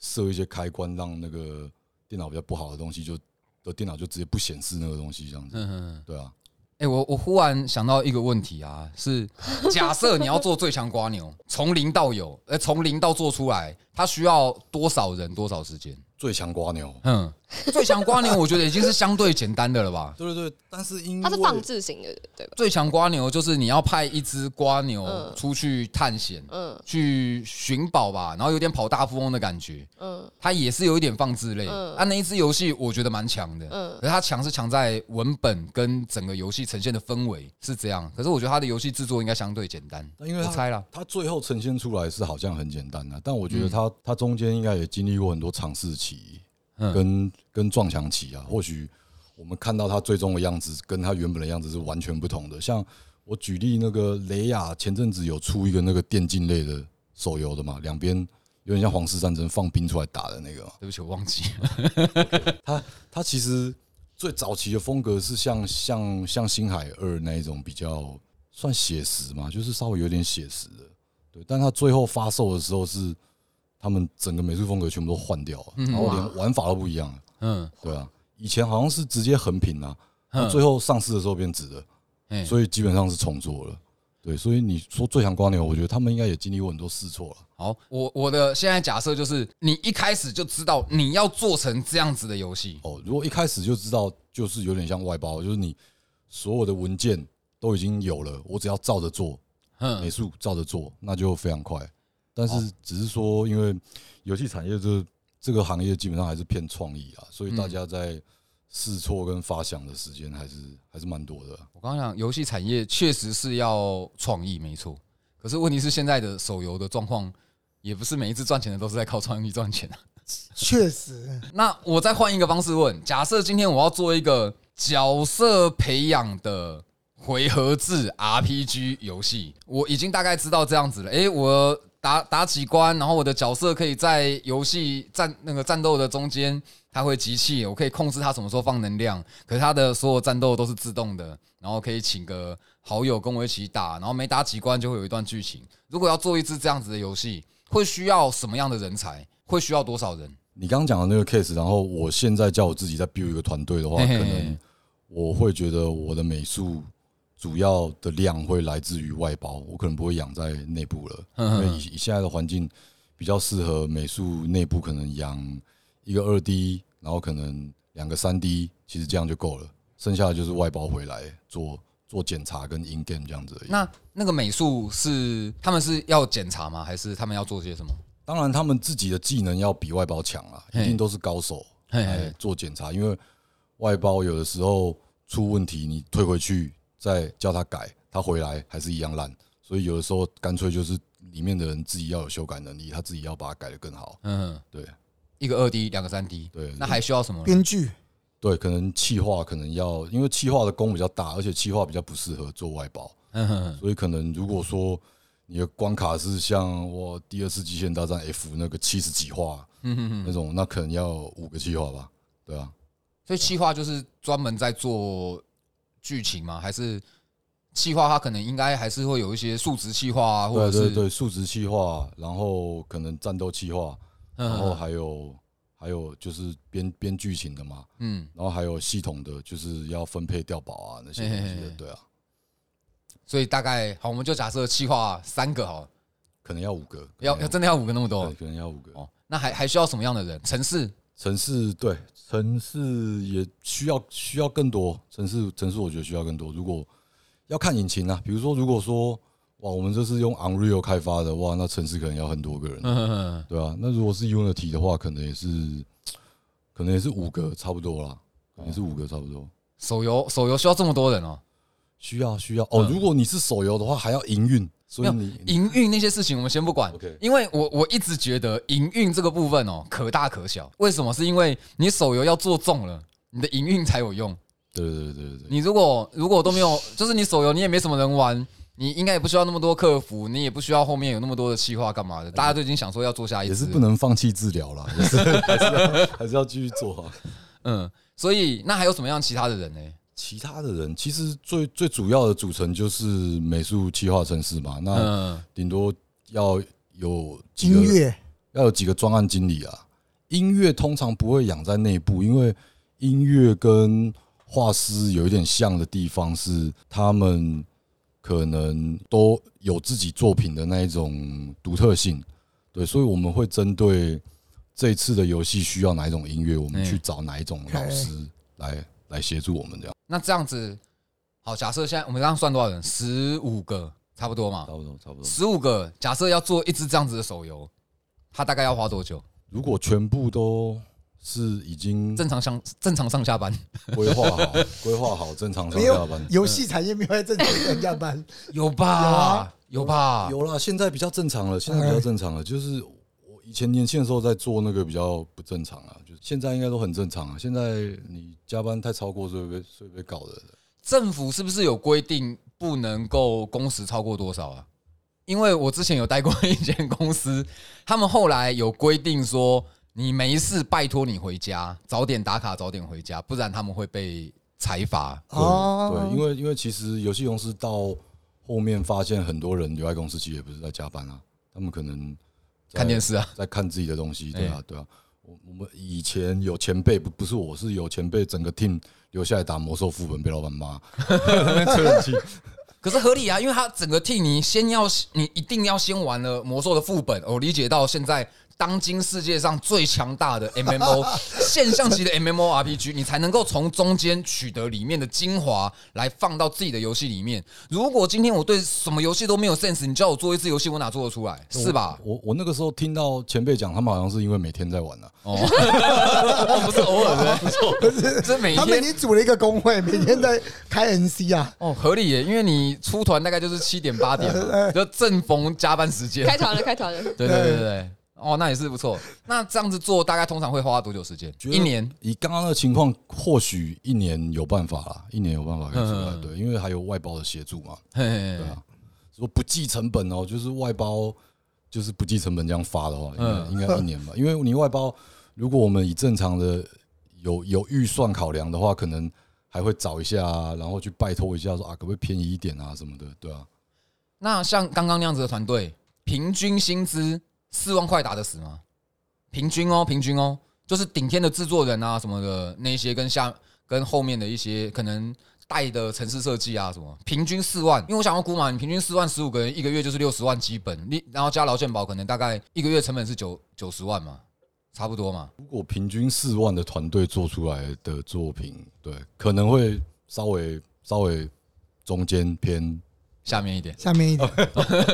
设一些开关，让那个电脑比较不好的东西就的电脑就直接不显示那个东西，这样子。嗯嗯。对啊，哎、我我忽然想到一个问题啊，是 *laughs* 假设你要做最强瓜牛，从零到有，呃，从零到做出来，它需要多少人多少时间？最强瓜牛。嗯，*laughs* 最强瓜牛我觉得已经是相对简单的了吧？对对对，但是因为它是放置型的，对吧？最强瓜牛就是你要派一只瓜牛嗯出去探险，嗯去寻宝吧，然后有点跑大富翁的感觉，嗯它也是有一点放置类。嗯啊，那一只游戏我觉得蛮强的，嗯可是它强是强在文本跟整个游戏呈现的氛围是这样。可是我觉得它的游戏制作应该相对简单，但因为我猜了。它最后呈现出来是好像很简单的，但我嗯觉得它它中间应该也经历过很多尝试期，嗯跟跟撞墙期啊。或许我们看到它最终的样子，跟它原本的样子是完全不同的。像我举例那个雷亚前阵子有出一个那个电竞类的手游的嘛，两边有点像皇室战争放兵出来打的那个。对不起，我忘记。*laughs* 它它其实最早期的风格是像像像星海二那一种比较算写实嘛，就是稍微有点写实的，对。但它最后发售的时候是他们整个美术风格全部都换掉了，然后连玩法都不一样了，嗯，对啊。以前好像是直接横屏啊，最后上市的时候变直的，哎所以基本上是重做了。对，所以你说最强瓜牛，我觉得他们应该也经历过很多试错了。好，我我的现在假设就是，你一开始就知道你要做成这样子的游戏，哦，如果一开始就知道，就是有点像外包，就是你所有的文件都已经有了，我只要照着做，美嗯，术照着做，那就非常快。但是只是说，因为游戏产业这这个行业基本上还是偏创意啊，所以大家在试错跟发想的时间还是还是蛮多的。我刚刚讲游戏产业确实是要创意，没错。可是问题是现在的手游的状况，也不是每一次赚钱的都是在靠创意赚钱啊。确实，那我再换一个方式问：假设今天我要做一个角色培养的回合制 RPG 游戏，我已经大概知道这样子了。诶，我打打几关，然后我的角色可以在游戏战那个战斗的中间，它会集气，我可以控制它什么时候放能量。可是它的所有战斗都是自动的，然后可以请个好友跟我一起打，然后每打几关就会有一段剧情。如果要做一支这样子的游戏，会需要什么样的人才？会需要多少人？你刚刚讲的那个 case，然后我现在叫我自己再 build 一个团队的话，可能我会觉得我的美术主要的量会来自于外包，我可能不会养在内部了，*laughs* 因为以以现在的环境比较适合美术内部可能养一个二 D，然后可能两个三 D，其实这样就够了，剩下的就是外包回来做做检查跟 in game 这样子而已。那那个美术是他们是要检查吗？还是他们要做些什么？当然，他们自己的技能要比外包强啊，嘿一定都是高手来做检查，因为外包有的时候出问题，你退回去再叫他改，他回来还是一样烂，所以有的时候干脆就是里面的人自己要有修改能力，他自己要把它改得更好。嗯，对一个二 D，两个三 D，对，那还需要什么？编剧对，可能气化可能要，因为气化的工比较大，而且气化比较不适合做外包，所以可能如果说你的关卡是像我第二次极限大战 F 那个七十几话那种，那可能要五个气化吧，对啊。所以企划就是专门在做剧情吗？还是企划它可能应该还是会有一些数值企划啊，或者是对对对，数值企划，然后可能战斗气化，嗯然后还有还有就是编编剧情的嘛，嗯，然后还有系统的，就是要分配调宝啊那些东西的，对啊，所以大概好，我们就假设企划三个好了，可能要五个，要要真的要五个那么多，可能要五个。哦。那还还需要什么样的人？城市城市对城市也需要需要更多，城市城市我觉得需要更多。如果要看引擎啊，比如说如果说哇，我们这是用 Unreal 开发的，哇，那城市可能要很多个人，嗯，*laughs* 对啊，那如果是 Unity 的话，可能也是可能也是五个差不多啦，可能也是五个差不多。手游手游需要这么多人哦。需要需要哦，嗯如果你是手游的话，还要营运，所以你你营运那些事情我们先不管因为我我一直觉得营运这个部分哦可大可小。为什么？是因为你手游要做重了，你的营运才有用。对对对对对，你如果如果都没有，就是你手游你也没什么人玩，你应该也不需要那么多客服，你也不需要后面有那么多的企划干嘛的，大家都已经想说要做下一也是，不能放弃治疗了，*laughs* 还是要还是要继续做啊。嗯，所以那还有什么样其他的人呢？其他的人其实最最主要的组成就是美术企划城市嘛，那嗯，顶多要有几个音乐要有几个专案经理啊。音乐通常不会养在内部，因为音乐跟画师有一点像的地方是，他们可能都有自己作品的那一种独特性。对，所以我们会针对这一次的游戏需要哪一种音乐，我们嗯去找哪一种老师来来协助我们这样。那这样子，好，假设现在我们刚刚算多少人？十五个，差不多嘛差。不多，差不多。十五个，假设要做一支这样子的手游，它大概要花多久？如果全部都是已经正常上正常上下班规划好、规划好正常上没有下班，游戏产业没有在正常上下班，*laughs* 有吧？有吧？有啦，现在比较正常了，现在比较正常了。就是我以前年轻的时候在做那个比较不正常啊，就是现在应该都很正常啊。现在你加班太超过，是会被是会被搞的。政府是不是有规定不能够工时超过多少啊？因为我之前有待过一间公司，他们后来有规定说，你没事拜托你回家，早点打卡，早点回家，不然他们会被裁罚。对、哦对，因为因为其实游戏公司到后面发现，很多人留在公司其实也不是在加班啊，他们可能在看电视啊，在看自己的东西，对啊哎，对啊。我我们以前有前辈，不不是我是有前辈，整个 team 留下来打魔兽副本，被老板骂，吹冷气。可是合理啊，因为他整个 team 你先要你一定要先玩了魔兽的副本，我理解到现在当今世界上最强大的 MMO *laughs* 现象级的 MMORPG，你才能够从中间取得里面的精华来放到自己的游戏里面。如果今天我对什么游戏都没有 sense，你叫我做一次游戏，我哪做得出来？是吧？我我那个时候听到前辈讲，他们好像是因为每天在玩啊。哦，*laughs* 不是偶尔的，不是，这每他们已天经组了一个工会，每天在开 NC 啊。哦合理耶，因为你出团大概就是七点八点嘛，*laughs* 就正逢加班时间。开团了，开团了。对对对对对，哦，那也是不错。*laughs* 那这样子做大概通常会花多久时间？一年。以刚刚的情况，或许一年有办法啦，一年有办法可以出来。嗯对，因为还有外包的协助嘛。嘿嘿嘿对啊，说不计成本哦，就是外包，就是不计成本这样发的话，应该嗯应该一年吧。因为你外包，如果我们以正常的有有预算考量的话，可能还会找一下啊，然后去拜托一下，说啊，可不可以便宜一点啊什么的，对啊。那像刚刚那样子的团队，平均薪资四万块打得死吗？平均哦，平均哦，就是顶天的制作人啊什么的那些，跟下跟后面的一些可能带的城市设计啊什么，平均四万。因为我想要估嘛，你平均四万十五个人，一个月就是六十万基本，你然后加劳健保，可能大概一个月成本是九九十万嘛，差不多嘛。如果平均四万的团队做出来的作品，对，可能会稍微稍微中间偏下面一点。下面一点。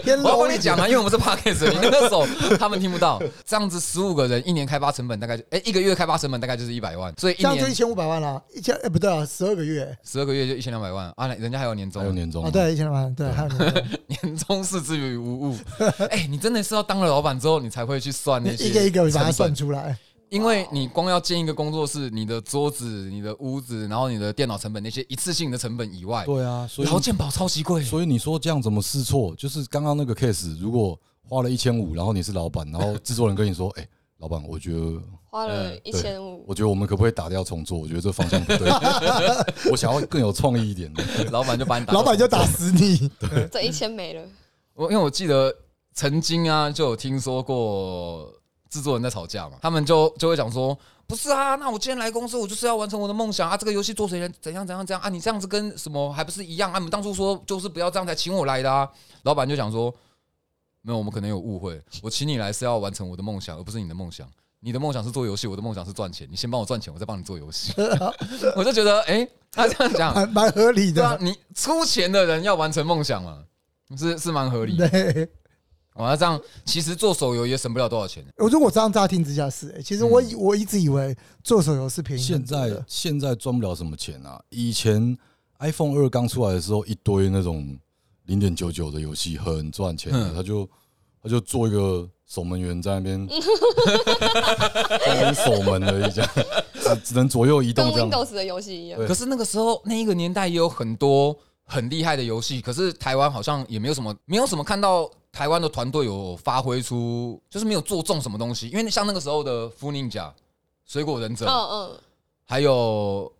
偏我要 low 一点。帮你讲啊，因为我们是 podcast，你那个手他们听不到。这样子十五个人，一年开发成本大概就，哎、一个月开发成本大概就是一百万，所以一年这样就一千五百万了，一千哎不对啊，十二个月。十二个月就一千两百万。啊，人家还有年终，还有年终。啊，对，一千两百万，对，还有年终。*laughs* 年终是至于无误。哎、你真的是要当了老板之后，你才会去算那些一个一个把它算出来。因为你光要建一个工作室，你的桌子、你的屋子，然后你的电脑成本那些一次性的成本以外，对啊，所以劳健保超级贵。所以你说这样怎么试错？就是刚刚那个 case，如果花了一千五，然后你是老板，然后制作人跟你说：“哎、老板，我觉得，花了嗯一千五，我觉得我们可不可以打掉重做？我觉得这方向不对，我想要更有创意一点的。*laughs* 老板就把你打，老板就打死你，*laughs* 这一千没了。我因为我记得曾经啊，就有听说过制作人在吵架嘛，他们就就会讲说，不是啊，那我今天来公司，我就是要完成我的梦想啊，这个游戏做成怎样怎样怎样啊，你这样子跟什么还不是一样啊？你们当初说就是不要这样才请我来的啊，老板就讲说，没有，我们可能有误会，我请你来是要完成我的梦想，而不是你的梦想。你的梦想是做游戏，我的梦想是赚钱。你先帮我赚钱，我再帮你做游戏。*laughs* 我就觉得，哎、他这样讲，蛮蛮合理对啊的，。你出钱的人要完成梦想嘛，是是蛮合理的。对，我要这样，其实做手游也省不了多少钱。我如果这样乍听之下是，欸其实我以我一直以为做手游是便宜的在现在赚不了什么钱啊！以前 iPhone 二刚出来的时候，一堆那种零点九九的游戏很赚钱他就他就做一个守门员在那边，*laughs* 在那边守门而已，这样只只能左右移跟动这样。Windows 的游戏一样。可是那个时候那一个年代也有很多很厉害的游戏，可是台湾好像也没有什么，没有什么看到台湾的团队有发挥出，就是没有做中什么东西。因为像那个时候的《福宁甲》《水果忍者》嗯嗯，还有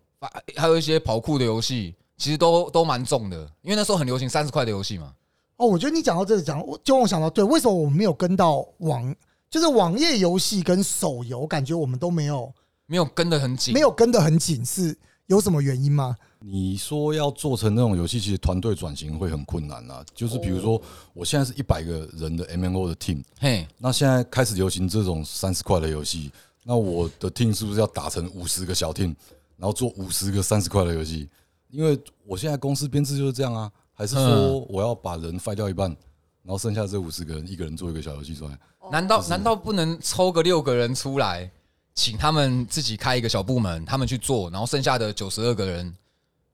还有一些跑酷的游戏，其实都都蛮重的，因为那时候很流行三十块的游戏嘛。哦，我觉得你讲到这个讲，我就让我想到，对，为什么我们没有跟到网，就是网页游戏跟手游，感觉我们都没有没有跟的很紧，没有跟的很紧，是有什么原因吗？你说要做成那种游戏，其实团队转型会很困难啊。就是比如说，我现在是一百个人的 MMO 的 team，嘿，那现在开始流行这种三十块的游戏，那我的 team 是不是要打成五十个小 team，然后做五十个三十块的游戏？因为我现在公司编制就是这样啊，还是说嗯我要把人废掉一半，然后剩下这五十个人一个人做一个小游戏出来？难道难道不能抽个六个人出来，请他们自己开一个小部门，他们去做，然后剩下的九十二个人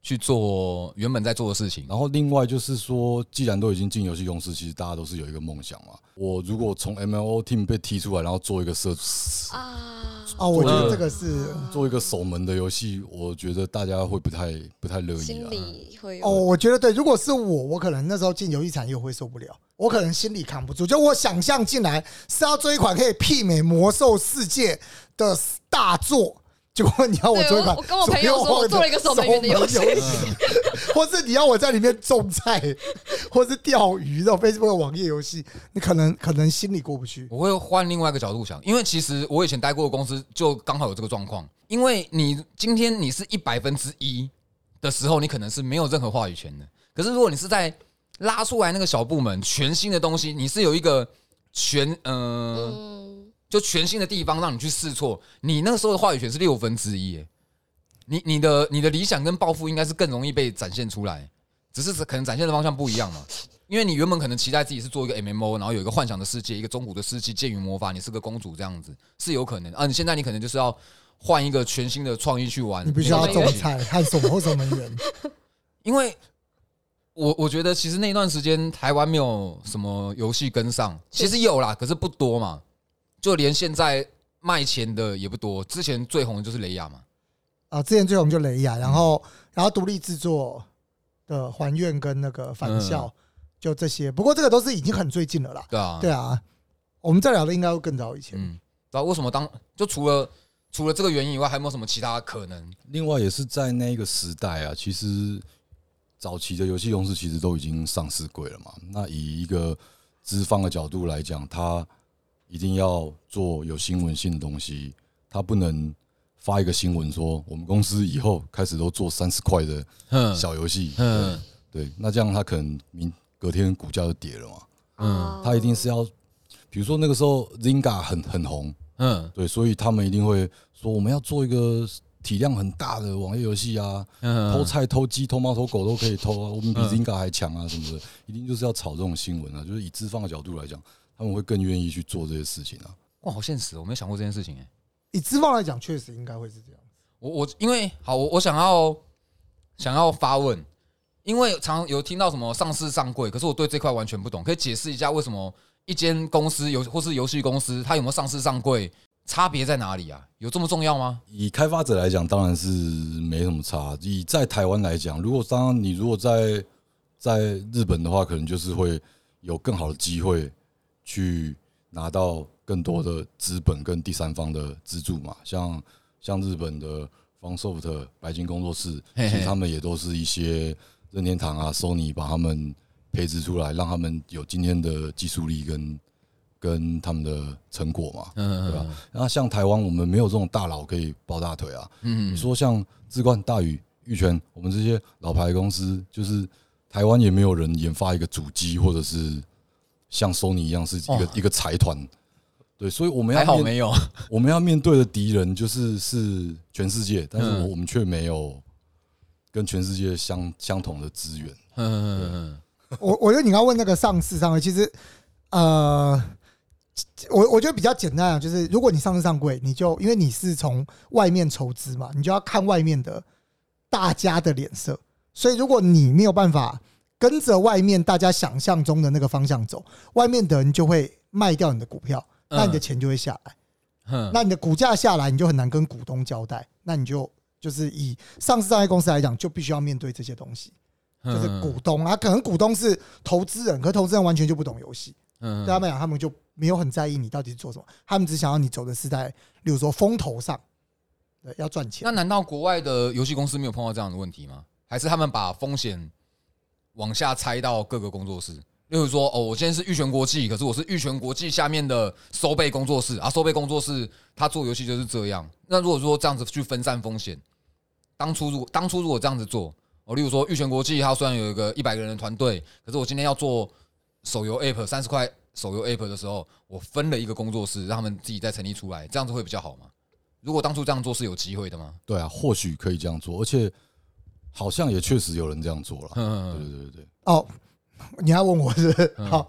去做原本在做的事情？然后另外就是说，既然都已经进游戏公司，其实大家都是有一个梦想嘛。我如果从 MLO team 被踢出来，然后做一个设啊，啊，我觉得嗯这个是做一个守门的游戏，我觉得大家会不太不太乐意心啊。里会哦，我觉得对。如果是我，我可能那时候进游戏产业我会受不了，我可能心里扛不住。就我想象进来是要做一款可以媲美《魔兽世界》的大作，结果你要我做一款我我跟我朋友说我做了一个守门员的游戏 *laughs* 或是你要我在里面种菜，*laughs* 或是钓鱼这种 Facebook 网页游戏，你可能可能心里过不去。我会换另外一个角度想，因为其实我以前待过的公司就刚好有这个状况，因为你今天你是一百分之一的时候，你可能是没有任何话语权的。可是如果你是在拉出来那个小部门全新的东西，你是有一个全呃嗯，就全新的地方让你去试错，你那个时候的话语权是六分之一耶。你你的你的理想跟抱负应该是更容易被展现出来，只是可能展现的方向不一样嘛。因为你原本可能期待自己是做一个 MMO，然后有一个幻想的世界，一个中古的世纪，剑与魔法，你是个公主这样子是有可能啊。你现在你可能就是要换一个全新的创意去玩，你必须要种菜和守或守门员。因为我我觉得其实那段时间台湾没有什么游戏跟上，其实有啦，可是不多嘛，就连现在卖钱的也不多。之前最红的就是雷亚嘛，啊，之前最红就雷亚，然后然后独立制作的还愿跟那个返校，就这些。不过这个都是已经很最近了啦。对啊，对啊，我们在聊的应该会更早以前。嗯，然后为什么当就除了除了这个原因以外，还有没有什么其他可能？另外也是在那个时代啊，其实早期的游戏公司其实都已经上市贵了嘛。那以一个资方的角度来讲，他一定要做有新闻性的东西，他不能发一个新闻说我们公司以后开始都做三十块的嗯小游戏，嗯对，那这样他可能明隔天股价就跌了嘛。嗯。他一定是要，比如说那个时候 Zinga 很很红，嗯对，所以他们一定会说我们要做一个体量很大的网页游戏啊，嗯。偷菜、偷鸡、偷猫、偷狗都可以偷啊，我们比嗯。Zynga 还强啊什么的，一定就是要炒这种新闻啊，就是以资方的角度来讲，他们会更愿意去做这些事情啊。哇，好现实哦，我没有想过这件事情哎。以资方来讲，确实应该会是这样。我我因为好，我我想要想要发问，因为常常有听到什么上市上柜，可是我对这块完全不懂，可以解释一下为什么一间公司游或是游戏公司，它有没有上市上柜，差别在哪里啊？有这么重要吗？以开发者来讲，当然是没什么差。以在台湾来讲，如果当然你如果在在日本的话，可能就是会有更好的机会去拿到更多的资本跟第三方的资助嘛。像像日本的 FunSoft 白金工作室，其实他们也都是一些任天堂啊、Sony 把他们培植出来，让他们有今天的技术力跟跟他们的成果嘛。嗯对吧？那像台湾，我们没有这种大佬可以抱大腿啊。嗯你说像志冠、大宇、玉泉，我们这些老牌公司，就是台湾也没有人研发一个主机，或者是像 Sony 一样是一个、哦一个财团。对，所以我们还要面好没有。*laughs* 我们要面对的敌人就是是全世界，但是嗯我我们却没有跟全世界相相同的资源。嗯嗯我我觉得你要问那个上市上柜，其实呃，我我觉得比较简单啊，就是如果你上市上柜，你就因为你是从外面筹资嘛，你就要看外面的大家的脸色，所以如果你没有办法跟着外面大家想象中的那个方向走，外面的人就会卖掉你的股票，那你的钱就会下来。哼那你的股价下来，你就很难跟股东交代。那你就就是以上市上业公司来讲，就必须要面对这些东西，就是嗯股东啊，可能股东是投资人，可是投资人完全就不懂游戏，嗯对他们讲，他们就没有很在意你到底是做什么，他们只想要你走的是在，例如说风头上，对，要赚钱那。难道国外的游戏公司没有碰到这样的问题吗？还是他们把风险往下拆到各个工作室？例如说，哦，我今天是玉泉国际，可是我是玉泉国际下面的收贝工作室啊，收贝工作室他做游戏就是这样。那如果说这样子去分散风险，当初如果当初如果这样子做，哦，例如说玉泉国际它虽然有一个一百个人的团队，可是我今天要做手游 App 三十块手游 App 的时候，我分了一个工作室，让他们自己再成立出来，这样子会比较好吗？如果当初这样做是有机会的吗？对啊，或许可以这样做，而且好像也确实有人这样做了。对嗯对对对对，哦，*laughs* 你要问我是不是好？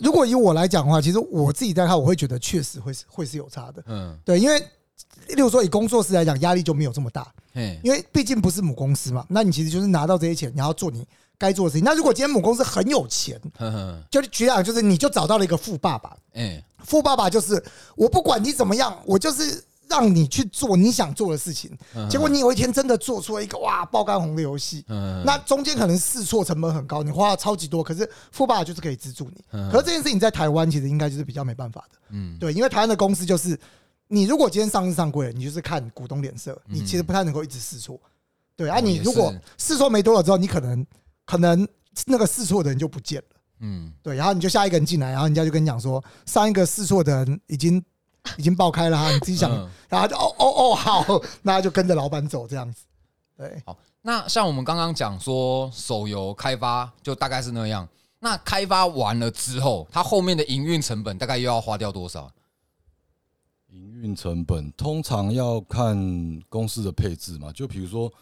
如果以我来讲的话，其实我自己在看，我会觉得确实会是会是有差的。嗯，对，因为例如说以工作室来讲，压力就没有这么大，嗯，因为毕竟不是母公司嘛。那你其实就是拿到这些钱，你要做你该做的事情。那如果今天母公司很有钱，就是举例，就是你就找到了一个富爸爸，哎，富爸爸就是我不管你怎么样，我就是让你去做你想做的事情。结果你有一天真的做出了一个哇爆肝红的游戏，嗯，那中间可能试错成本很高，你花了超级多，可是富爸爸就是可以资助你。嗯。可是这件事情在台湾其实应该就是比较没办法的，嗯，对，因为台湾的公司就是你如果今天上市上柜了，你就是看股东脸色，你其实不太能够一直试错。对啊，你如果试错没多了之后，你可能可能那个试错的人就不见了。嗯，对，然后你就下一个人进来，然后人家就跟你讲说，上一个试错的人已经已经爆开了哈，你自己想，嗯然后就哦哦哦好，那他就跟着老板走这样子。对，好，那像我们刚刚讲说手游开发就大概是那样，那开发完了之后，它后面的营运成本大概又要花掉多少？营运成本通常要看公司的配置嘛，就比如说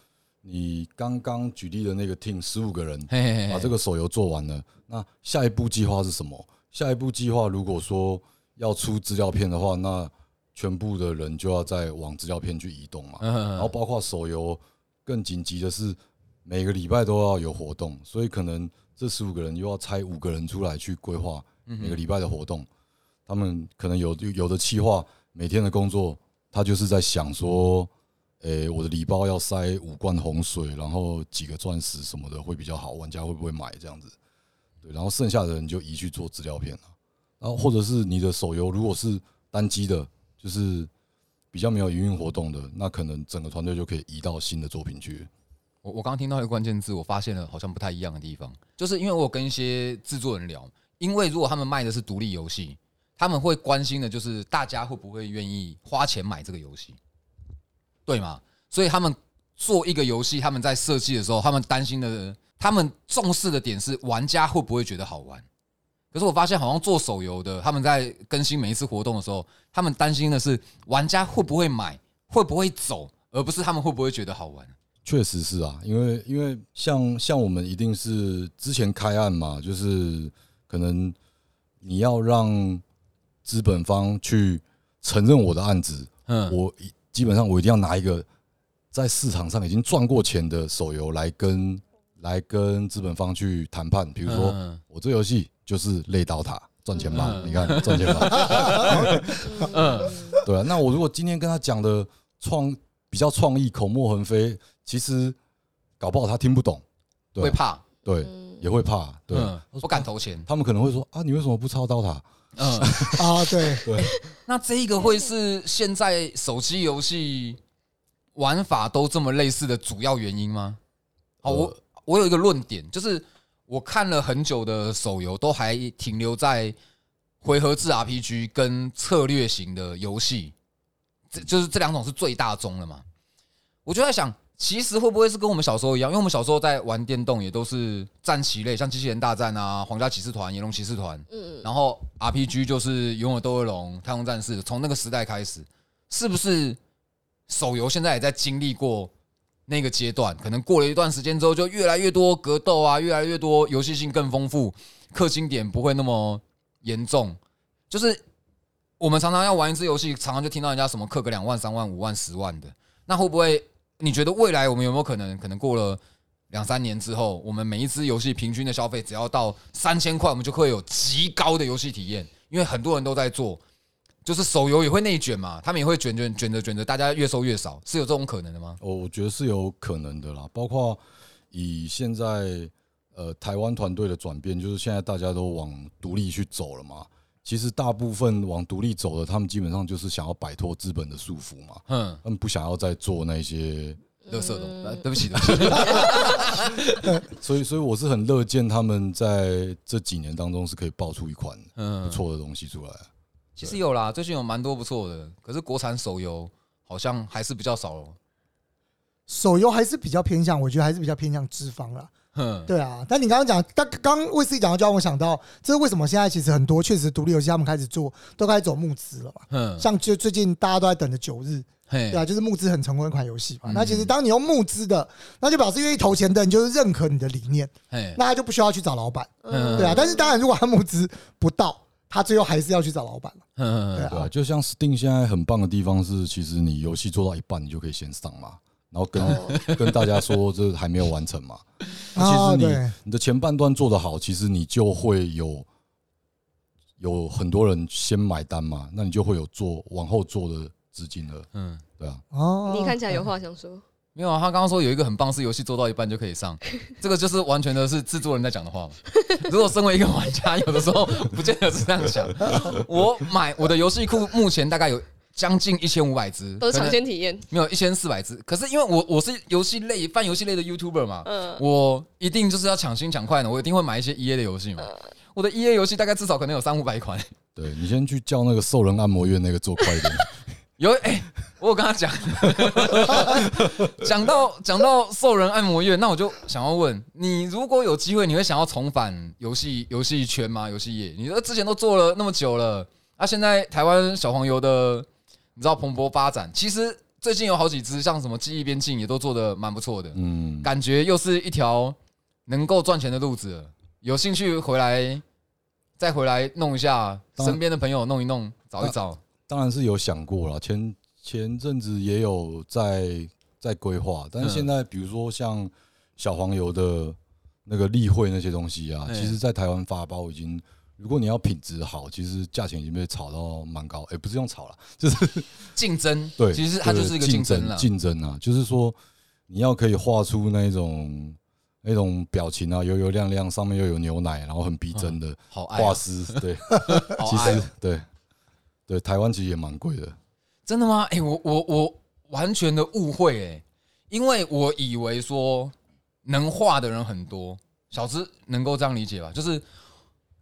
你刚刚举例的那个 team 十五个人，嘿嘿嘿，把这个手游做完了，那下一步计划是什么？下一步计划如果说要出资料片的话，那全部的人就要再往资料片去移动嘛。嗯，然后包括手游，更紧急的是每个礼拜都要有活动，所以可能这十五个人又要拆五个人出来去规划每个礼拜的活动。他们可能有有的企划每天的工作，他就是在想说，诶、我的礼包要塞五罐红水，然后几个钻石什么的会比较好，玩家会不会买这样子？对，然后剩下的人就移去做资料片了。然后或者是你的手游如果是单机的，就是比较没有营运活动的，那可能整个团队就可以移到新的作品去。我我刚听到一个关键字，我发现了好像不太一样的地方，就是因为我跟一些制作人聊，因为如果他们卖的是独立游戏，他们会关心的就是大家会不会愿意花钱买这个游戏，对吗？所以他们做一个游戏，他们在设计的时候，他们担心的，他们重视的点是玩家会不会觉得好玩。可是我发现，好像做手游的，他们在更新每一次活动的时候，他们担心的是玩家会不会买，会不会走，而不是他们会不会觉得好玩。确实是啊，因为因为像像我们一定是之前开案嘛，就是可能你要让资本方去承认我的案子，嗯，我一基本上我一定要拿一个在市场上已经赚过钱的手游来跟来跟资本方去谈判，比如说嗯我这游戏就是累刀塔赚钱吧，嗯。你看赚钱吧，嗯。*laughs* 对啊，那我如果今天跟他讲的创比较创意、口沫横飞，其实搞不好他听不懂，对会怕，对，嗯。也会怕，对，嗯，不敢投钱，他们可能会说啊，你为什么不抄刀塔？嗯，*laughs* 啊，对，对，那这一个会是现在手机游戏玩法都这么类似的主要原因吗？好，我我有一个论点，就是我看了很久的手游，都还停留在回合制 RPG 跟策略型的游戏，这就是这两种是最大宗的嘛。我就在想，其实会不会是跟我们小时候一样？因为我们小时候在玩电动，也都是战棋类，像机器人大战啊、皇家骑士团、炎龙骑士团，嗯，然后 RPG 就是勇者斗恶龙、太空战士，从那个时代开始，是不是手游现在也在经历过那个阶段？可能过了一段时间之后，就越来越多格斗啊，越来越多游戏性更丰富，氪金点不会那么严重。就是我们常常要玩一次游戏，常常就听到人家什么氪个两万、三万、五万、十万的，那会不会？你觉得未来我们有没有可能，可能过了两三年之后，我们每一支游戏平均的消费只要到三千块，我们就会有极高的游戏体验，因为很多人都在做。就是手游也会内卷嘛，他们也会卷卷卷着卷着，大家越收越少，是有这种可能的吗？哦，我觉得是有可能的啦。包括以现在呃台湾团队的转变，就是现在大家都往独立去走了嘛。其实大部分往独立走的，他们基本上就是想要摆脱资本的束缚嘛。嗯，他们不想要再做那些，乐色东，呃对不起，对不起，*laughs* 所以所以我是很乐见他们在这几年当中是可以爆出一款不嗯，错的东西出来。其实有啦，最近有蛮多不错的，可是国产手游好像还是比较少哦。手游还是比较偏向，我觉得还是比较偏向脂肪啦。嗯，对啊，但你刚刚讲，但刚卫斯理讲到，就让我想到，这是为什么现在其实很多确实独立游戏他们开始做，都开始走募资了嘛。嗯，像就最近大家都在等着九日，嘿对，啊，就是募资很成功的一款游戏嘛。嗯那其实当你用募资的，那就表示愿意投钱的你就是认可你的理念，嘿，那他就不需要去找老板，嗯对啊。但是当然，如果他募资不到，他最后还是要去找老板了，*laughs* 嗯对。就像 Steam 现在很棒的地方是，其实你游戏做到一半，你就可以先上嘛，然后跟、哦。*laughs* 跟大家说这还没有完成嘛。*laughs* 其实对。你，你的前半段做得好，其实你就会有有很多人先买单嘛，那你就会有做往后做的资金了，嗯，对啊。哦，你看起来有话想说，没有啊，他刚刚说有一个很棒，是游戏做到一半就可以上，*laughs* 这个就是完全的是制作人在讲的话嘛。如果身为一个玩家，有的时候不见得是这样想。我买我的游戏库目前大概有将近一千五百只，都是抢先体验。没有一千四百只。可是因为我我是游戏类泛游戏类的 YouTuber 嘛，嗯，我一定就是要抢新抢快的，我一定会买一些 EA 的游戏嘛。我的 EA 游戏大概至少可能有三五百款。对你先去叫那个兽人按摩院那个做快一点，*laughs* 有哎、我有跟他讲，*laughs* 讲到讲到兽人按摩院，那我就想要问你，如果有机会，你会想要重返游戏游戏圈吗？游戏业，你说之前都做了那么久了，啊，现在台湾小黄油的，你知道蓬勃发展，其实最近有好几支，像什么记忆边境也都做的蛮不错的，嗯，感觉又是一条能够赚钱的路子了。有兴趣回来再回来弄一下，身边的朋友弄一弄，找一找。当然是有想过了，前前阵子也有在在规划，但是嗯现在比如说像小黄油的那个例会那些东西啊，嗯其实在台湾发包已经，如果你要品质好，其实价钱已经被炒到蛮高，哎，不是用炒了，就是竞争，*laughs* 对，其实它就是一个对竞争了。竞争啊，就是说你要可以画出那种那种表情啊，油油亮亮，上面又有牛奶，然后很逼真的好爱、啊，画师，对，*laughs* 其实对对，台湾其实也蛮贵的。真的吗？哎、我我我完全的误会哎、因为我以为说能画的人很多，小资能够这样理解吧？就是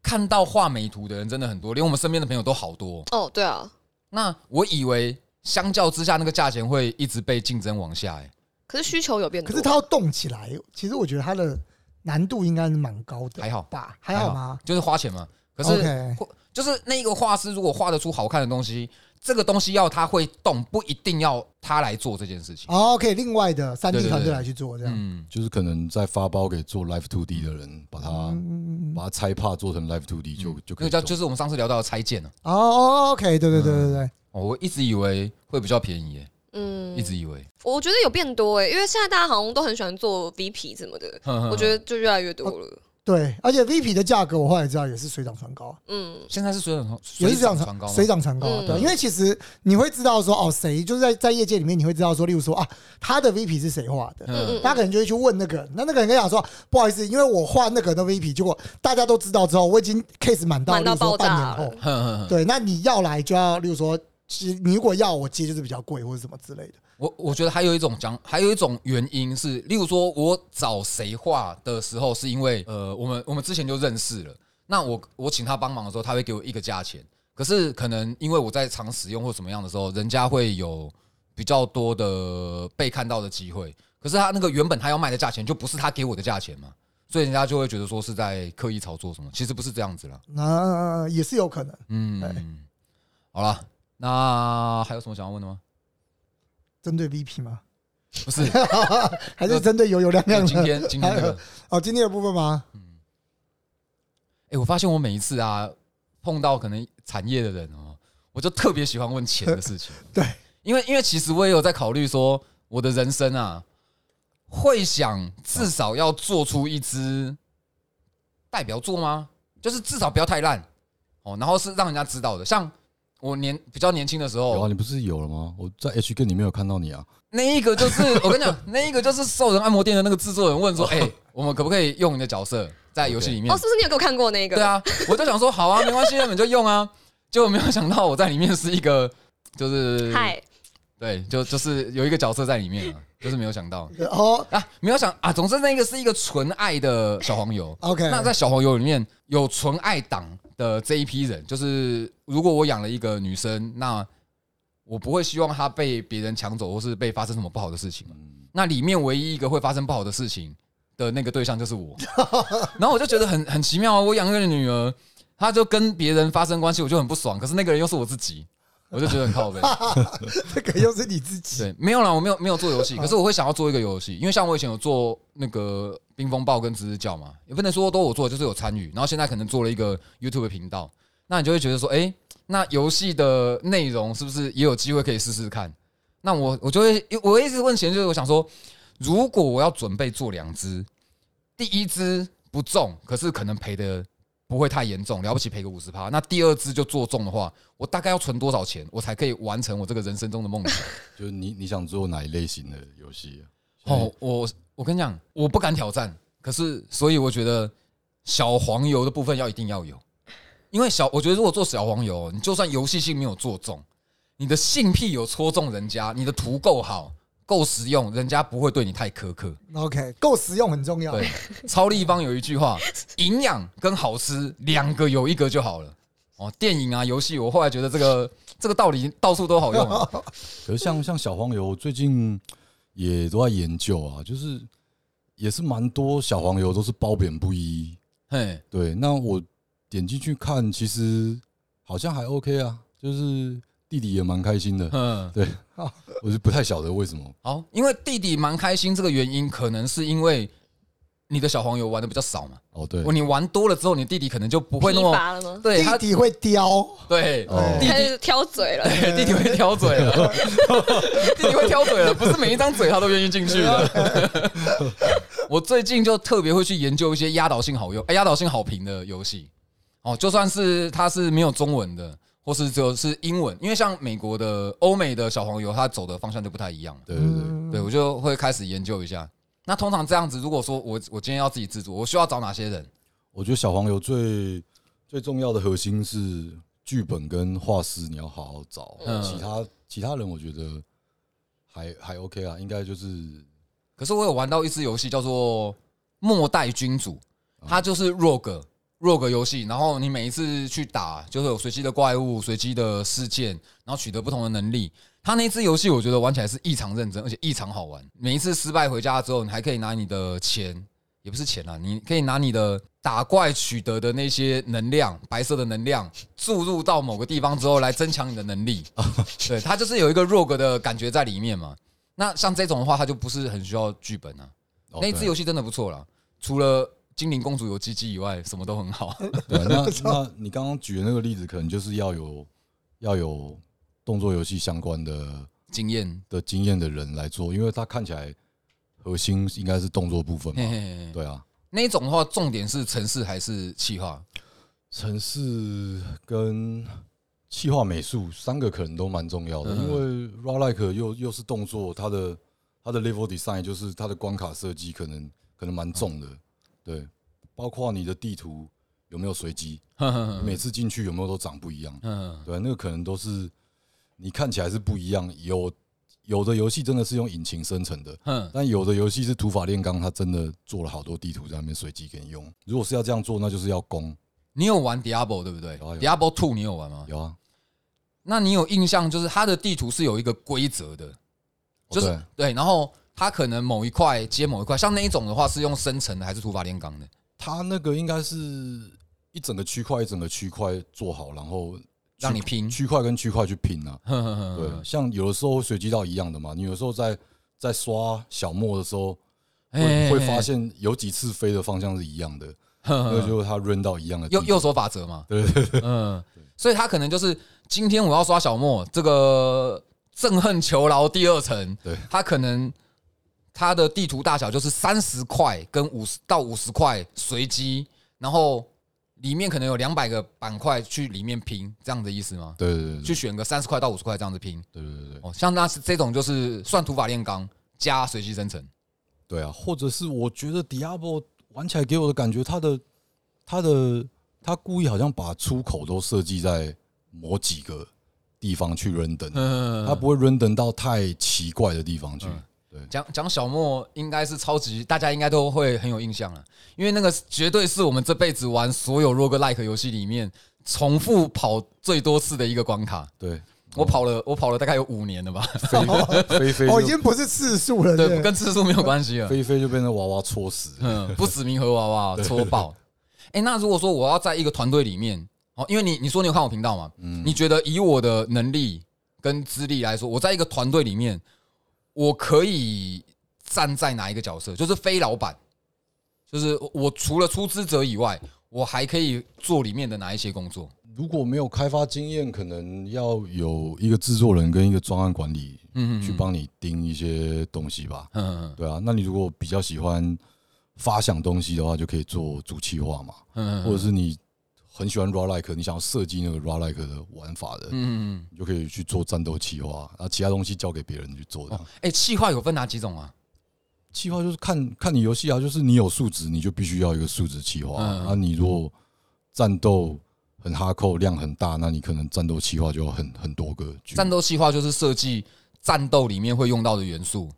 看到画美图的人真的很多，连我们身边的朋友都好多。哦，对啊，那我以为相较之下，那个价钱会一直被竞争往下哎、可是需求有变多。可是他要动起来，其实我觉得他的难度应该是蛮高的，还好吧？还好吗？就是花钱嘛。可是就是那个画师如果画得出好看的东西，这个东西要他会动，不一定要他来做这件事情。哦，可以另外的三对 D 团队来去做这样。嗯，就是可能在发包给做 Live Two D 的人，把它嗯，把它拆怕做成 Live Two D 就就可以做。那个叫就是我们上次聊到的拆件了。哦哦，OK，对对对对对，哦，我一直以为会比较便宜耶，嗯一直以为。我觉得有变多哎，因为现在大家好像都很喜欢做 VP 什么的，我我觉得就越来越多哦了。对，而且 VP 的价格我后来知道也是水涨船高，嗯，现在是水涨也是水涨船高，水涨船高。嗯。对，因为其实你会知道说，哦，谁就是在在业界里面，你会知道说，例如说啊，他的 VP 是谁画的，他可能就会去问那个，那那个人跟他讲说，不好意思，因为我画那个人的 VP，结果大家都知道之后，我已经 case 满到，满到例如说爆炸半年后，*laughs* 对，那你要来就要，例如说，其实你如果要我接就是比较贵或者什么之类的。我我觉得还有一种讲，还有一种原因是，例如说我找谁画的时候，是因为呃，我们我们之前就认识了，那我我请他帮忙的时候，他会给我一个价钱，可是可能因为我在常使用或怎么样的时候，人家会有比较多的被看到的机会，可是他那个原本他要卖的价钱就不是他给我的价钱嘛，所以人家就会觉得说是在刻意炒作什么，其实不是这样子啦。那也是有可能。嗯，好了，那还有什么想要问的吗？针对 VP 吗？不是，*laughs* 还是针对油油亮亮的？今天今天这个。*laughs* 哦，今天的部分吗？嗯哎、我发现我每一次啊碰到可能产业的人哦，我就特别喜欢问钱的事情。*laughs* 对，因为因为其实我也有在考虑说，我的人生啊，会想至少要做出一支代表作吗？就是至少不要太烂哦，然后是让人家知道的。像我年比较年轻的时候有啊，你不是有了吗？我在 H 跟里面有看到你啊。那一个就是 *laughs* 我跟你讲，那一个就是兽人按摩店的那个制作人问说：“ *laughs* 哎、我们可不可以用你的角色在游戏里面哦，是不是你有给我看过那个？对，啊，我就想说好啊，没关系，那你就用啊。结果没有想到我在里面是一个，就是嗨，对，就就是有一个角色在里面啊，就是没有想到哦啊，没有想啊，总之那个是一个纯爱的小黄油。，OK，那在小黄油里面有纯爱党的这一批人，就是如果我养了一个女生，那我不会希望她被别人抢走，或是被发生什么不好的事情嘛。那里面唯一一个会发生不好的事情的那个对象就是我，*laughs* 然后我就觉得很很奇妙啊！我养一个女儿，她就跟别人发生关系，我就很不爽。可是那个人又是我自己，我就觉得很靠背。*laughs* 这个又是你自己，对，没有啦，我没有没有做游戏，可是我会想要做一个游戏，因为像我以前有做那个冰风暴跟吱吱叫嘛，也不能说都我做，就是有参与。然后现在可能做了一个 YouTube 频道，那你就会觉得说，哎、那游戏的内容是不是也有机会可以试试看？那我我就会，我一直问钱，就是我想说，如果我要准备做两只，第一只不中，可是可能赔的不会太严重，了不起赔个五十趴。那第二支就做中的话，我大概要存多少钱，我才可以完成我这个人生中的梦想？*laughs* 就是你你想做哪一类型的游戏啊？哦，我我跟你讲，我不敢挑战，可是所以我觉得小黄油的部分要一定要有，因为小我觉得如果做小黄油，你就算游戏性没有做中，你的性癖有戳中人家，你的图够好。够实用，人家不会对你太苛刻。OK，够实用很重要。对，超立方有一句话：*laughs* 营养跟好吃两个有一个就好了。哦，电影啊，游戏，我后来觉得这个这个道理到处都好用啊。*laughs* 可是像像小黄油最近也都在研究啊，就是也是蛮多小黄油都是褒贬不一。嘿，对，那我点进去看，其实好像还 OK 啊，就是弟弟也蛮开心的。嗯，对，*laughs* 我是不太晓得为什么。好，因为弟弟蛮开心，这个原因可能是因为你的小黄油玩的比较少嘛。哦，对，你玩多了之后，你弟弟可能就不会那疲么乏了吗？对他弟弟会叼，对哦弟弟开始挑嘴了，对弟弟会挑嘴了，*laughs* 弟弟会挑嘴了，不是每一张嘴他都愿意进去的。*laughs* 我最近就特别会去研究一些压倒性好用、哎压倒性好评的游戏。哦，就算是它是没有中文的，或是只有是英文，因为像美国的、欧美的小黄油，它走的方向就不太一样嘛。对对对，我就会开始研究一下。那通常这样子，如果说我我今天要自己制作，我需要找哪些人？我觉得小黄油最最重要的核心是剧本跟画师，你要好好找。嗯其他其他人我觉得还还 OK 啊，应该就是可是我有玩到一支游戏叫做《末代君主》，它就是 rogue rogue 游戏，然后你每一次去打，就是有随机的怪物、随机的事件，然后取得不同的能力。它那支游戏我觉得玩起来是异常认真，而且异常好玩。每一次失败回家之后，你还可以拿你的钱，也不是钱啊，你可以拿你的打怪取得的那些能量，白色的能量注入到某个地方之后，来增强你的能力。*laughs* 对，它就是有一个 rogue 的感觉在里面嘛。那像这种的话，它就不是很需要剧本啊。哦那一支游戏真的不错啦，除了精灵公主有鸡鸡以外，什么都很好。*laughs* 对，那 *laughs* 那你刚刚举的那个例子，可能就是要有要有动作游戏相关的经验，的经验的人来做，因为他看起来核心应该是动作部分嘛。嘿嘿嘿，对啊，那一种的话，重点是城市还是企划？城市跟气化美术三个可能都蛮重要的，嗯因为 Raw Like 又又是动作，它的它的 level design 就是它的关卡设计可能可能蛮重的，对，包括你的地图有没有随机，*laughs* 每次进去有没有都长不一样，嗯，对，那个可能都是你看起来是不一样，有有的游戏真的是用引擎生成的，嗯，但有的游戏是土法炼钢，它真的做了好多地图在那边随机给你用。如果是要这样做，那就是要攻，你有玩 Diablo 对不对？Diablo Two 你有玩吗？有啊，那你有印象，就是它的地图是有一个规则的，就是哦对，然后它可能某一块接某一块，像那一种的话是用生成的还是土法炼钢的？它那个应该是一整个区块一整个区块做好，然后让你拼。区块跟区块去拼啊。*laughs* 对，像有的时候会随机到一样的嘛，你有时候在在刷小莫的时候，会会发现有几次飞的方向是一样的，*laughs* 那就是他 run 到一样的右右手法则嘛，对。对对，嗯，所以他可能就是今天我要刷小莫这个憎恨囚牢第二层，对。他可能它的地图大小就是三十块跟五十到五十块随机，然后里面可能有两百个板块去里面拼，这样的意思吗？对对对去选个三十块到五十块这样子拼。对对对对哦，像那是这种就是算土法炼钢加随机生成。对啊！或者是我觉得 Diablo 玩起来给我的感觉，它的它的它故意好像把出口都设计在某几个地方去 render，嗯它不会 render 到太奇怪的地方去。讲讲小莫应该是超级，大家应该都会很有印象了，因为那个绝对是我们这辈子玩所有 roguelike 游戏里面重复跑最多次的一个关卡。对，我跑了，我跑了大概有五年了吧？*laughs* 哦，飞飞哦已经不是次数了，对，对，跟次数没有关系了。飞飞就被那娃娃戳死。嗯，不死冥河娃娃戳爆。哎，那如果说我要在一个团队里面，哦，因为你你说你有看我频道嘛，你觉得以我的能力跟资历来说，我在一个团队里面，我可以站在哪一个角色？就是非老板，就是我除了出资者以外，我还可以做里面的哪一些工作？如果没有开发经验，可能要有一个制作人跟一个专案管理嗯去帮你盯一些东西吧。嗯嗯对啊，那你如果比较喜欢发想东西的话，就可以做主企划嘛，嗯或者是你很喜欢 raw like，你想要设计那个 raw like 的玩法的，嗯嗯。你就可以去做战斗企划，那其他东西交给别人去做的哦。，哎，气化有分哪几种啊？企划就是看看你游戏啊，就是你有数值，你就必须要一个数值企划。嗯啊，你如果战斗很哈扣，量很大，那你可能战斗企划就要很很多个。战斗企划就是设计战斗里面会用到的元素，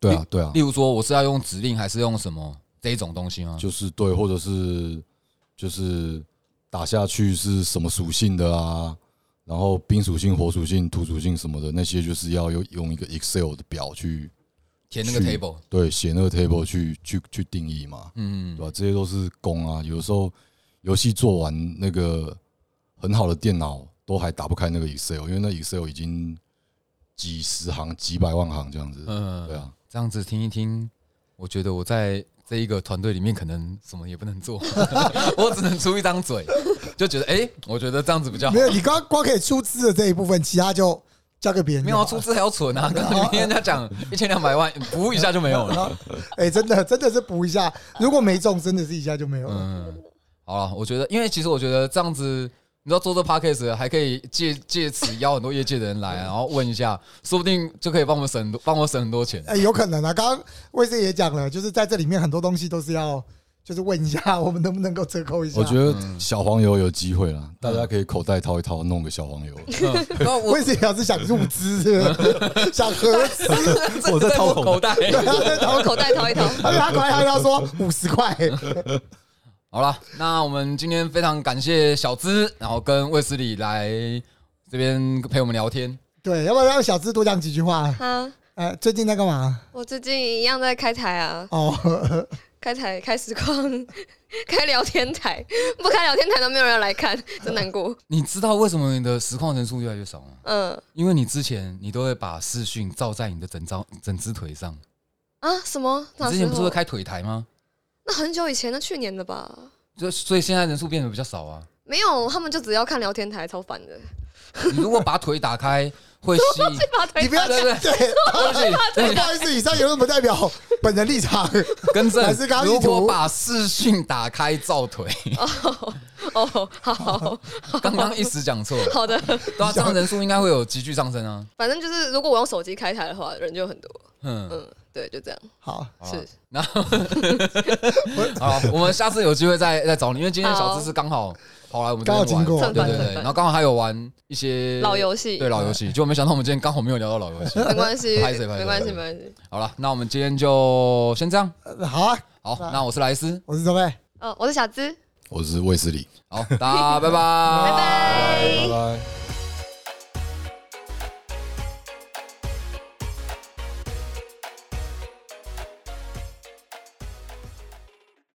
对啊，对啊例，如说我是要用指令还是用什么这一种东西吗？就是对，或者是就是打下去是什么属性的啊，然后冰属性、火属性、土属性什么的那些，就是要用用一个 Excel 的表去填那个 table，对写那个 table 去去去定义嘛，嗯。对吧？这些都是工啊，有时候游戏做完那个很好的电脑都还打不开那个 Excel，因为那 Excel 已经几十行、几百万行这样子，嗯。对啊。这样子听一听，我觉得我在这一个团队里面可能什么也不能做，*laughs* 我只能出一张嘴，就觉得哎、我觉得这样子比较好没。有，你刚光可以出资的这一部分，其他就交给别人。没有啊，出资还要存啊！刚刚你听人家讲一千两百万，补一下就没有了。*laughs* 哎、真的真的是补一下，如果没中，真的是一下就没有了。嗯，好了，我觉得，因为其实我觉得这样子，你知道做这 podcast 还可以借借此邀很多业界的人来，然后问一下，说不定就可以帮我们省很多帮我省很多钱。哎、有可能啊。刚刚魏师也讲了，就是在这里面很多东西都是要，就是问一下我们能不能够折扣一下。我觉得小黄油有机会啦，大家可以口袋掏一掏，弄个小黄油。*laughs* 然后我魏师也是想入资，*laughs* 想合资，*laughs* 我在掏口口袋。掏口袋掏一掏。而且他管他要说五十块，好了，那我们今天非常感谢小资，然后跟卫斯理来这边陪我们聊天。对，要不要让小资多讲几句话？啊，呃，最近在干嘛？我最近一样在开台啊，哦，开台开实况，开聊天台，不开聊天台都没有人来看，*laughs* 真难过。你知道为什么你的实况人数越来越少吗？嗯因为你之前你都会把视讯照在你的整张整只腿上。啊，什么？你？之前不是会开腿台吗？那很久以前，那去年的吧？就所以现在人数变得比较少啊。没有，他们就只要看聊天台，超烦的。你如果把腿打开，会吸。*laughs* 把腿你不要对 *laughs* 对对，对不起，好意思，以上言论不代表本人立场。更正还是刚。刚如果把视讯打开照腿，哦，好刚刚一时讲错。*laughs* 好的，对啊，这样人数应该会有急剧上升啊。反正就是如果我用手机开台的话，人就很多。嗯，嗯，对，就这样。好，是，然后 *laughs* 好，我们下次有机会再再找你，因为今天小芝是刚好跑来我们这边玩，刚好经过对对对，然后刚好还有玩一些老游戏对老游戏，结果没想到我们今天刚好没有聊到老游戏。*laughs* 没关系，没关系，没关系。好了，那我们今天就先这样。呃好啊，好，那我是莱斯，我是周贝。哦，我是小资。我是卫斯理，好，大家拜拜，拜拜拜拜。